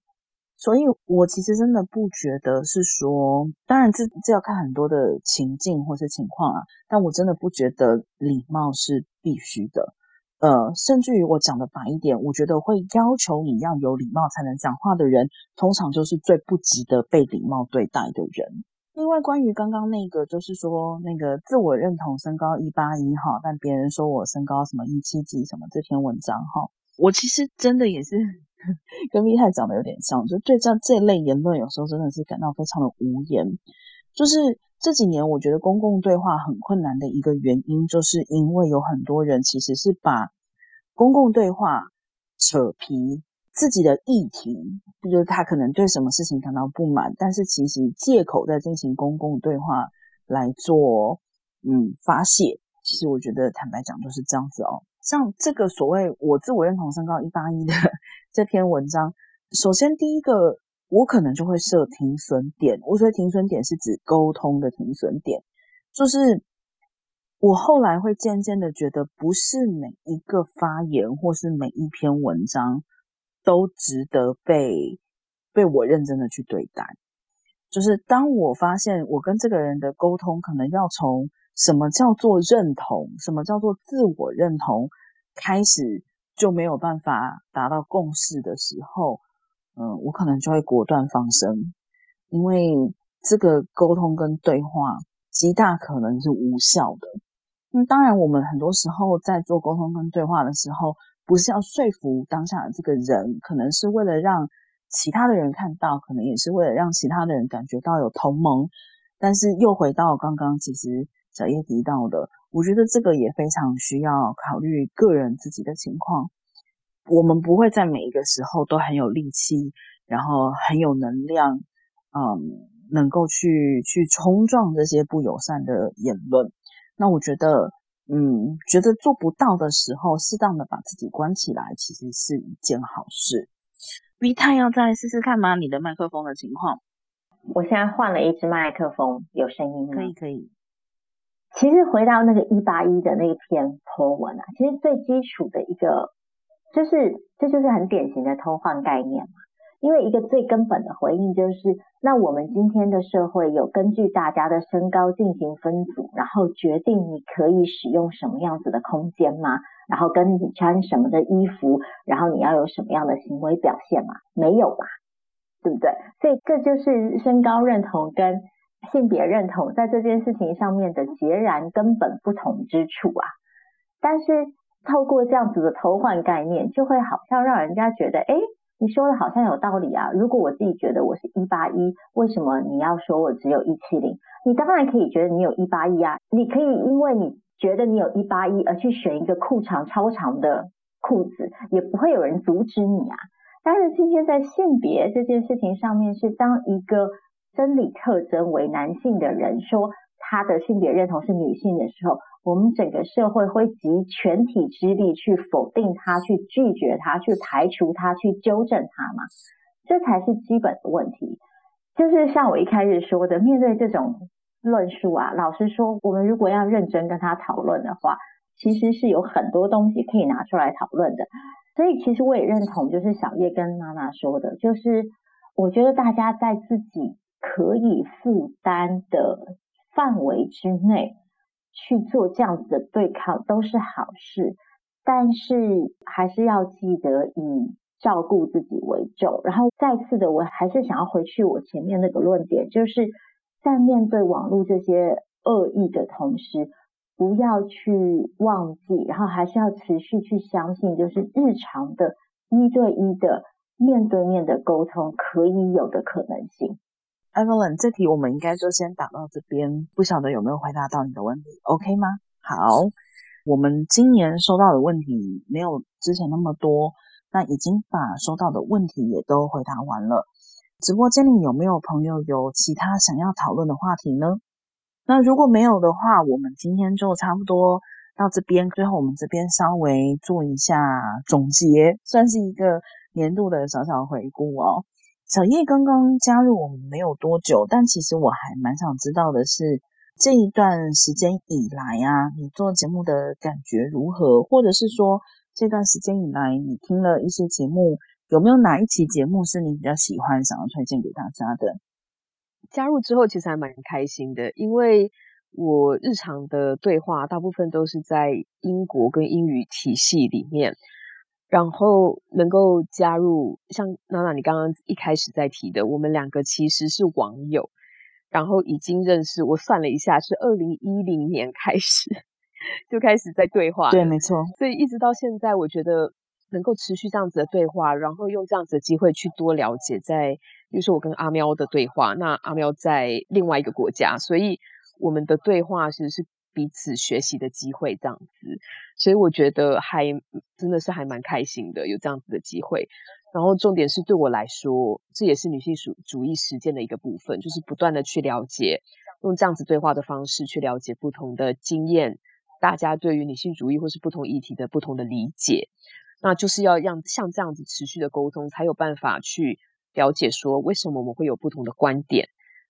所以，我其实真的不觉得是说，当然这这要看很多的情境或是情况啊。但我真的不觉得礼貌是必须的，呃，甚至于我讲的白一点，我觉得会要求你要有礼貌才能讲话的人，通常就是最不值得被礼貌对待的人。另外，关于刚刚那个，就是说那个自我认同身高一八一哈，但别人说我身高什么一七几什么这篇文章哈，我其实真的也是。跟密太长得有点像，就对这这类言论，有时候真的是感到非常的无言。就是这几年，我觉得公共对话很困难的一个原因，就是因为有很多人其实是把公共对话扯皮自己的议题，就是他可能对什么事情感到不满，但是其实借口在进行公共对话来做嗯发泄。其实我觉得坦白讲就是这样子哦。像这个所谓我自我认同身高一八一的 这篇文章，首先第一个我可能就会设停损点。我所谓停损点是指沟通的停损点，就是我后来会渐渐的觉得，不是每一个发言或是每一篇文章都值得被被我认真的去对待。就是当我发现我跟这个人的沟通可能要从什么叫做认同？什么叫做自我认同？开始就没有办法达到共识的时候，嗯，我可能就会果断放生，因为这个沟通跟对话极大可能是无效的。那当然，我们很多时候在做沟通跟对话的时候，不是要说服当下的这个人，可能是为了让其他的人看到，可能也是为了让其他的人感觉到有同盟。但是又回到刚刚，其实。小叶提到的，我觉得这个也非常需要考虑个人自己的情况。我们不会在每一个时候都很有力气，然后很有能量，嗯，能够去去冲撞这些不友善的言论。那我觉得，嗯，觉得做不到的时候，适当的把自己关起来，其实是一件好事。V 太要再试试看吗？你的麦克风的情况？我现在换了一支麦克风，有声音吗？可以，可以。其实回到那个一八一的那一篇 po 文啊，其实最基础的一个就是这就是很典型的偷换概念嘛。因为一个最根本的回应就是，那我们今天的社会有根据大家的身高进行分组，然后决定你可以使用什么样子的空间吗？然后跟你穿什么的衣服，然后你要有什么样的行为表现吗？没有吧，对不对？所以这就是身高认同跟。性别认同在这件事情上面的截然根本不同之处啊，但是透过这样子的偷换概念，就会好像让人家觉得，诶，你说的好像有道理啊。如果我自己觉得我是一八一，为什么你要说我只有一七零？你当然可以觉得你有一八一啊，你可以因为你觉得你有一八一而去选一个裤长超长的裤子，也不会有人阻止你啊。但是今天在性别这件事情上面，是当一个。生理特征为男性的人说他的性别认同是女性的时候，我们整个社会会集全体之力去否定他、去拒绝他、去排除他、去纠正他嘛？这才是基本的问题。就是像我一开始说的，面对这种论述啊，老实说，我们如果要认真跟他讨论的话，其实是有很多东西可以拿出来讨论的。所以，其实我也认同，就是小叶跟娜娜说的，就是我觉得大家在自己。可以负担的范围之内去做这样子的对抗都是好事，但是还是要记得以照顾自己为重。然后再次的，我还是想要回去我前面那个论点，就是在面对网络这些恶意的同时，不要去忘记，然后还是要持续去相信，就是日常的一对一的面对面的沟通可以有的可能性。Evelyn，这题我们应该就先打到这边，不晓得有没有回答到你的问题，OK 吗？好，我们今年收到的问题没有之前那么多，那已经把收到的问题也都回答完了。直播间里有没有朋友有其他想要讨论的话题呢？那如果没有的话，我们今天就差不多到这边。最后，我们这边稍微做一下总结，算是一个年度的小小回顾哦。小叶刚刚加入我们没有多久，但其实我还蛮想知道的是，这一段时间以来啊，你做节目的感觉如何？或者是说，这段时间以来你听了一些节目。有没有哪一期节目是你比较喜欢，想要推荐给大家的？加入之后其实还蛮开心的，因为我日常的对话大部分都是在英国跟英语体系里面，然后能够加入像娜娜你刚刚一开始在提的，我们两个其实是网友，然后已经认识，我算了一下是二零一零年开始就开始在对话，对，没错，所以一直到现在，我觉得。能够持续这样子的对话，然后用这样子的机会去多了解在，在比如说我跟阿喵的对话，那阿喵在另外一个国家，所以我们的对话其实是彼此学习的机会，这样子，所以我觉得还真的是还蛮开心的，有这样子的机会。然后重点是对我来说，这也是女性主主义实践的一个部分，就是不断的去了解，用这样子对话的方式去了解不同的经验，大家对于女性主义或是不同议题的不同的理解。那就是要让像这样子持续的沟通，才有办法去了解说为什么我们会有不同的观点。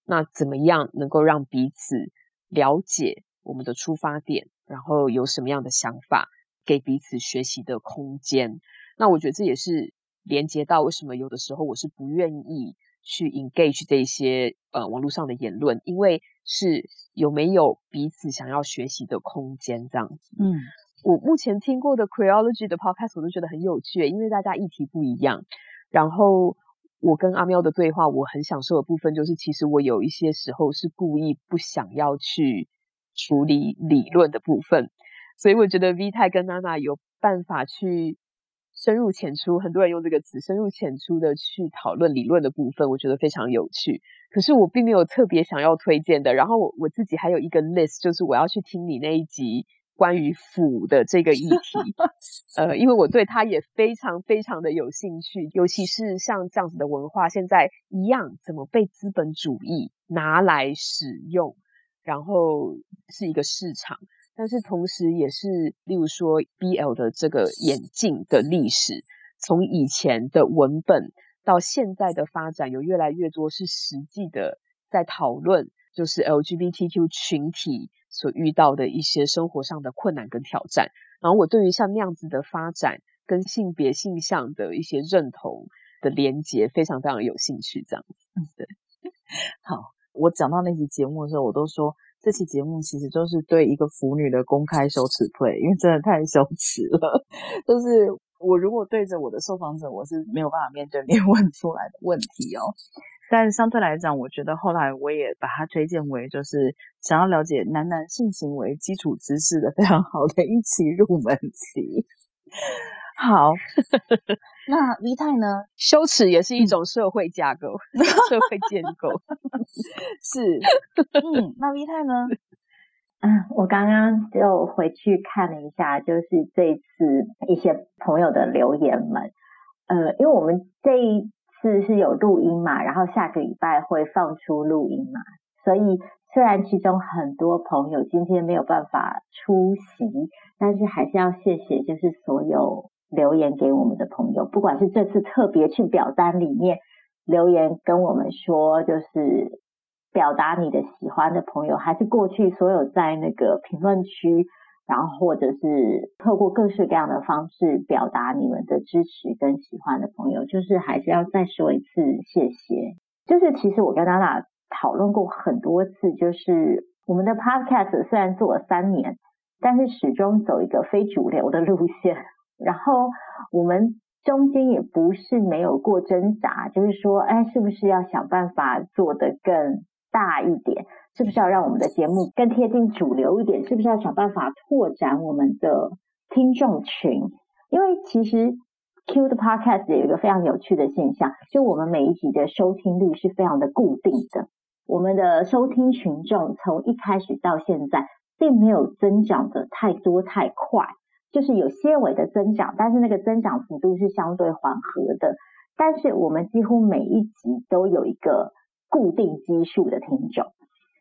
那怎么样能够让彼此了解我们的出发点，然后有什么样的想法，给彼此学习的空间？那我觉得这也是连接到为什么有的时候我是不愿意去 engage 这些呃网络上的言论，因为是有没有彼此想要学习的空间这样子。嗯。我目前听过的 Creology 的 Podcast 我都觉得很有趣，因为大家议题不一样。然后我跟阿喵的对话，我很享受的部分就是，其实我有一些时候是故意不想要去处理理论的部分，所以我觉得 V 太跟娜娜有办法去深入浅出，很多人用这个词，深入浅出的去讨论理论的部分，我觉得非常有趣。可是我并没有特别想要推荐的。然后我我自己还有一个 list，就是我要去听你那一集。关于腐的这个议题，呃，因为我对它也非常非常的有兴趣，尤其是像这样子的文化，现在一样怎么被资本主义拿来使用，然后是一个市场，但是同时也是，例如说 BL 的这个眼镜的历史，从以前的文本到现在的发展，有越来越多是实际的在讨论，就是 LGBTQ 群体。所遇到的一些生活上的困难跟挑战，然后我对于像那样子的发展跟性别性向的一些认同的连接，非常非常有兴趣。这样子，对。好，我讲到那期节目的时候，我都说这期节目其实就是对一个腐女的公开羞耻 play，因为真的太羞耻了。就是我如果对着我的受访者，我是没有办法面对面 问出来的问题哦。但相对来讲，我觉得后来我也把它推荐为就是想要了解男男性行为基础知识的非常好的一期入门期。好，那 V 太呢？羞耻也是一种社会架构，嗯、社会建构。是，嗯，那 V 太呢？嗯，我刚刚就回去看了一下，就是这一次一些朋友的留言们，呃，因为我们这一。次是有录音嘛，然后下个礼拜会放出录音嘛，所以虽然其中很多朋友今天没有办法出席，但是还是要谢谢，就是所有留言给我们的朋友，不管是这次特别去表单里面留言跟我们说，就是表达你的喜欢的朋友，还是过去所有在那个评论区。然后，或者是透过各式各样的方式表达你们的支持跟喜欢的朋友，就是还是要再说一次谢谢。就是其实我跟娜娜讨论过很多次，就是我们的 Podcast 虽然做了三年，但是始终走一个非主流的路线。然后我们中间也不是没有过挣扎，就是说，哎，是不是要想办法做得更大一点？是不是要让我们的节目更贴近主流一点？是不是要想办法拓展我们的听众群？因为其实 Q 的 Podcast 有一个非常有趣的现象，就我们每一集的收听率是非常的固定的。我们的收听群众从一开始到现在，并没有增长的太多太快，就是有些微的增长，但是那个增长幅度是相对缓和的。但是我们几乎每一集都有一个固定基数的听众。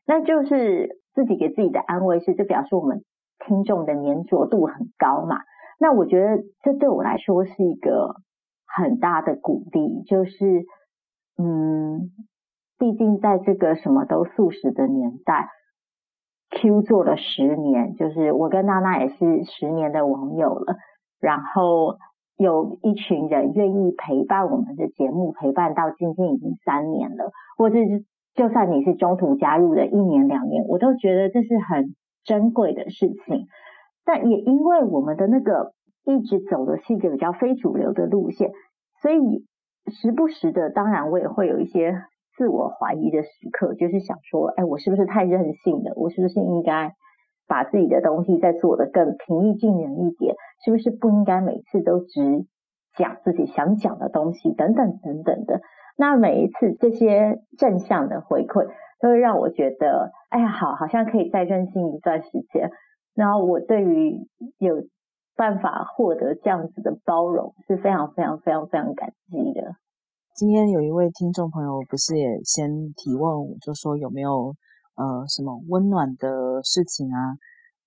那就是自己给自己的安慰是，这表示我们听众的黏着度很高嘛。那我觉得这对我来说是一个很大的鼓励，就是嗯，毕竟在这个什么都速食的年代，Q 做了十年，就是我跟娜娜也是十年的网友了。然后有一群人愿意陪伴我们的节目，陪伴到今天已经三年了，或者是。就算你是中途加入的一年两年，我都觉得这是很珍贵的事情。但也因为我们的那个一直走的是一个比较非主流的路线，所以时不时的，当然我也会有一些自我怀疑的时刻，就是想说，哎，我是不是太任性了？我是不是应该把自己的东西再做得更平易近人一点？是不是不应该每次都只讲自己想讲的东西？等等等等的。那每一次这些正向的回馈，都会让我觉得，哎呀，好，好像可以再任性一段时间。然后我对于有办法获得这样子的包容，是非常非常非常非常感激的。今天有一位听众朋友，不是也先提问，就说有没有呃什么温暖的事情啊，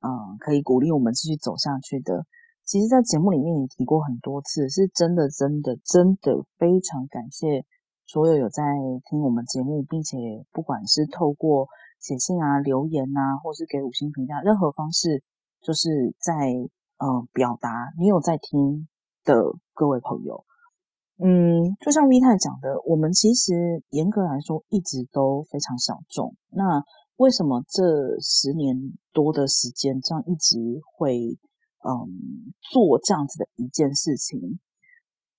嗯、可以鼓励我们继续走下去的。其实，在节目里面也提过很多次，是真的，真的，真的非常感谢。所有有在听我们节目，并且不管是透过写信啊、留言啊，或是给五星评价，任何方式，就是在呃表达你有在听的各位朋友。嗯，就像 V 太讲的，我们其实严格来说一直都非常小众。那为什么这十年多的时间，这样一直会嗯做这样子的一件事情？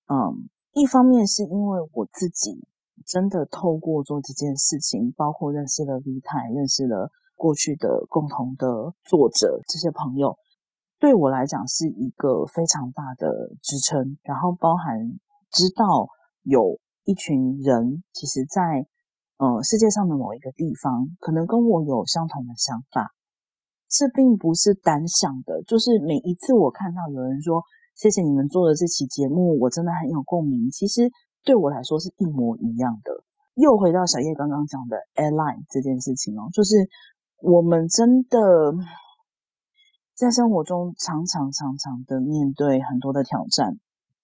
嗯。一方面是因为我自己真的透过做这件事情，包括认识了 V 太，认识了过去的共同的作者这些朋友，对我来讲是一个非常大的支撑。然后包含知道有一群人，其实在呃世界上的某一个地方，可能跟我有相同的想法，这并不是单向的。就是每一次我看到有人说，谢谢你们做的这期节目，我真的很有共鸣。其实对我来说是一模一样的。又回到小叶刚刚讲的 airline 这件事情哦，就是我们真的在生活中常常常常的面对很多的挑战。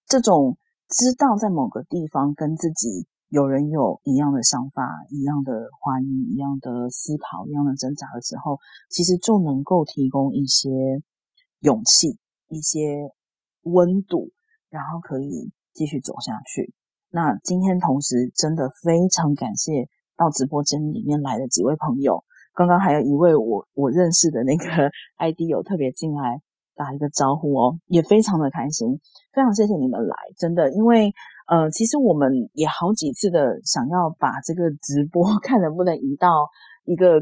这种知道在某个地方跟自己有人有一样的想法、一样的怀疑、一样的思考、一样的挣扎的时候，其实就能够提供一些勇气，一些。温度，然后可以继续走下去。那今天同时真的非常感谢到直播间里面来的几位朋友。刚刚还有一位我我认识的那个 ID 有特别进来打一个招呼哦，也非常的开心，非常谢谢你们来，真的，因为呃，其实我们也好几次的想要把这个直播 看能不能移到一个。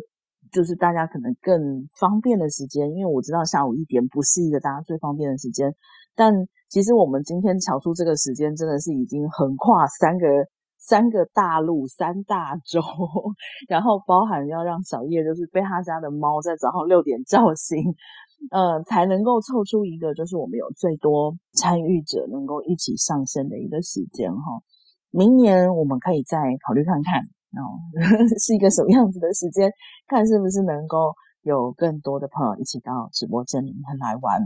就是大家可能更方便的时间，因为我知道下午一点不是一个大家最方便的时间，但其实我们今天调出这个时间，真的是已经横跨三个三个大陆、三大洲，然后包含要让小叶就是被他家的猫在早上六点叫醒，呃，才能够凑出一个就是我们有最多参与者能够一起上线的一个时间哈。明年我们可以再考虑看看。哦，是一个什么样子的时间？看是不是能够有更多的朋友一起到直播间里面来玩。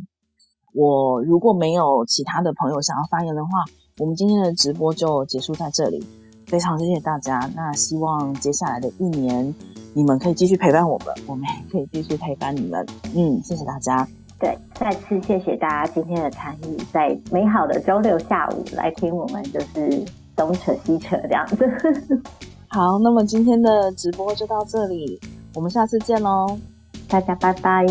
我如果没有其他的朋友想要发言的话，我们今天的直播就结束在这里。非常谢谢大家。那希望接下来的一年，你们可以继续陪伴我们，我们也可以继续陪伴你们。嗯，谢谢大家。对，再次谢谢大家今天的参与，在美好的周六下午来听我们就是东扯西扯这样子。好，那么今天的直播就到这里，我们下次见喽，大家拜拜。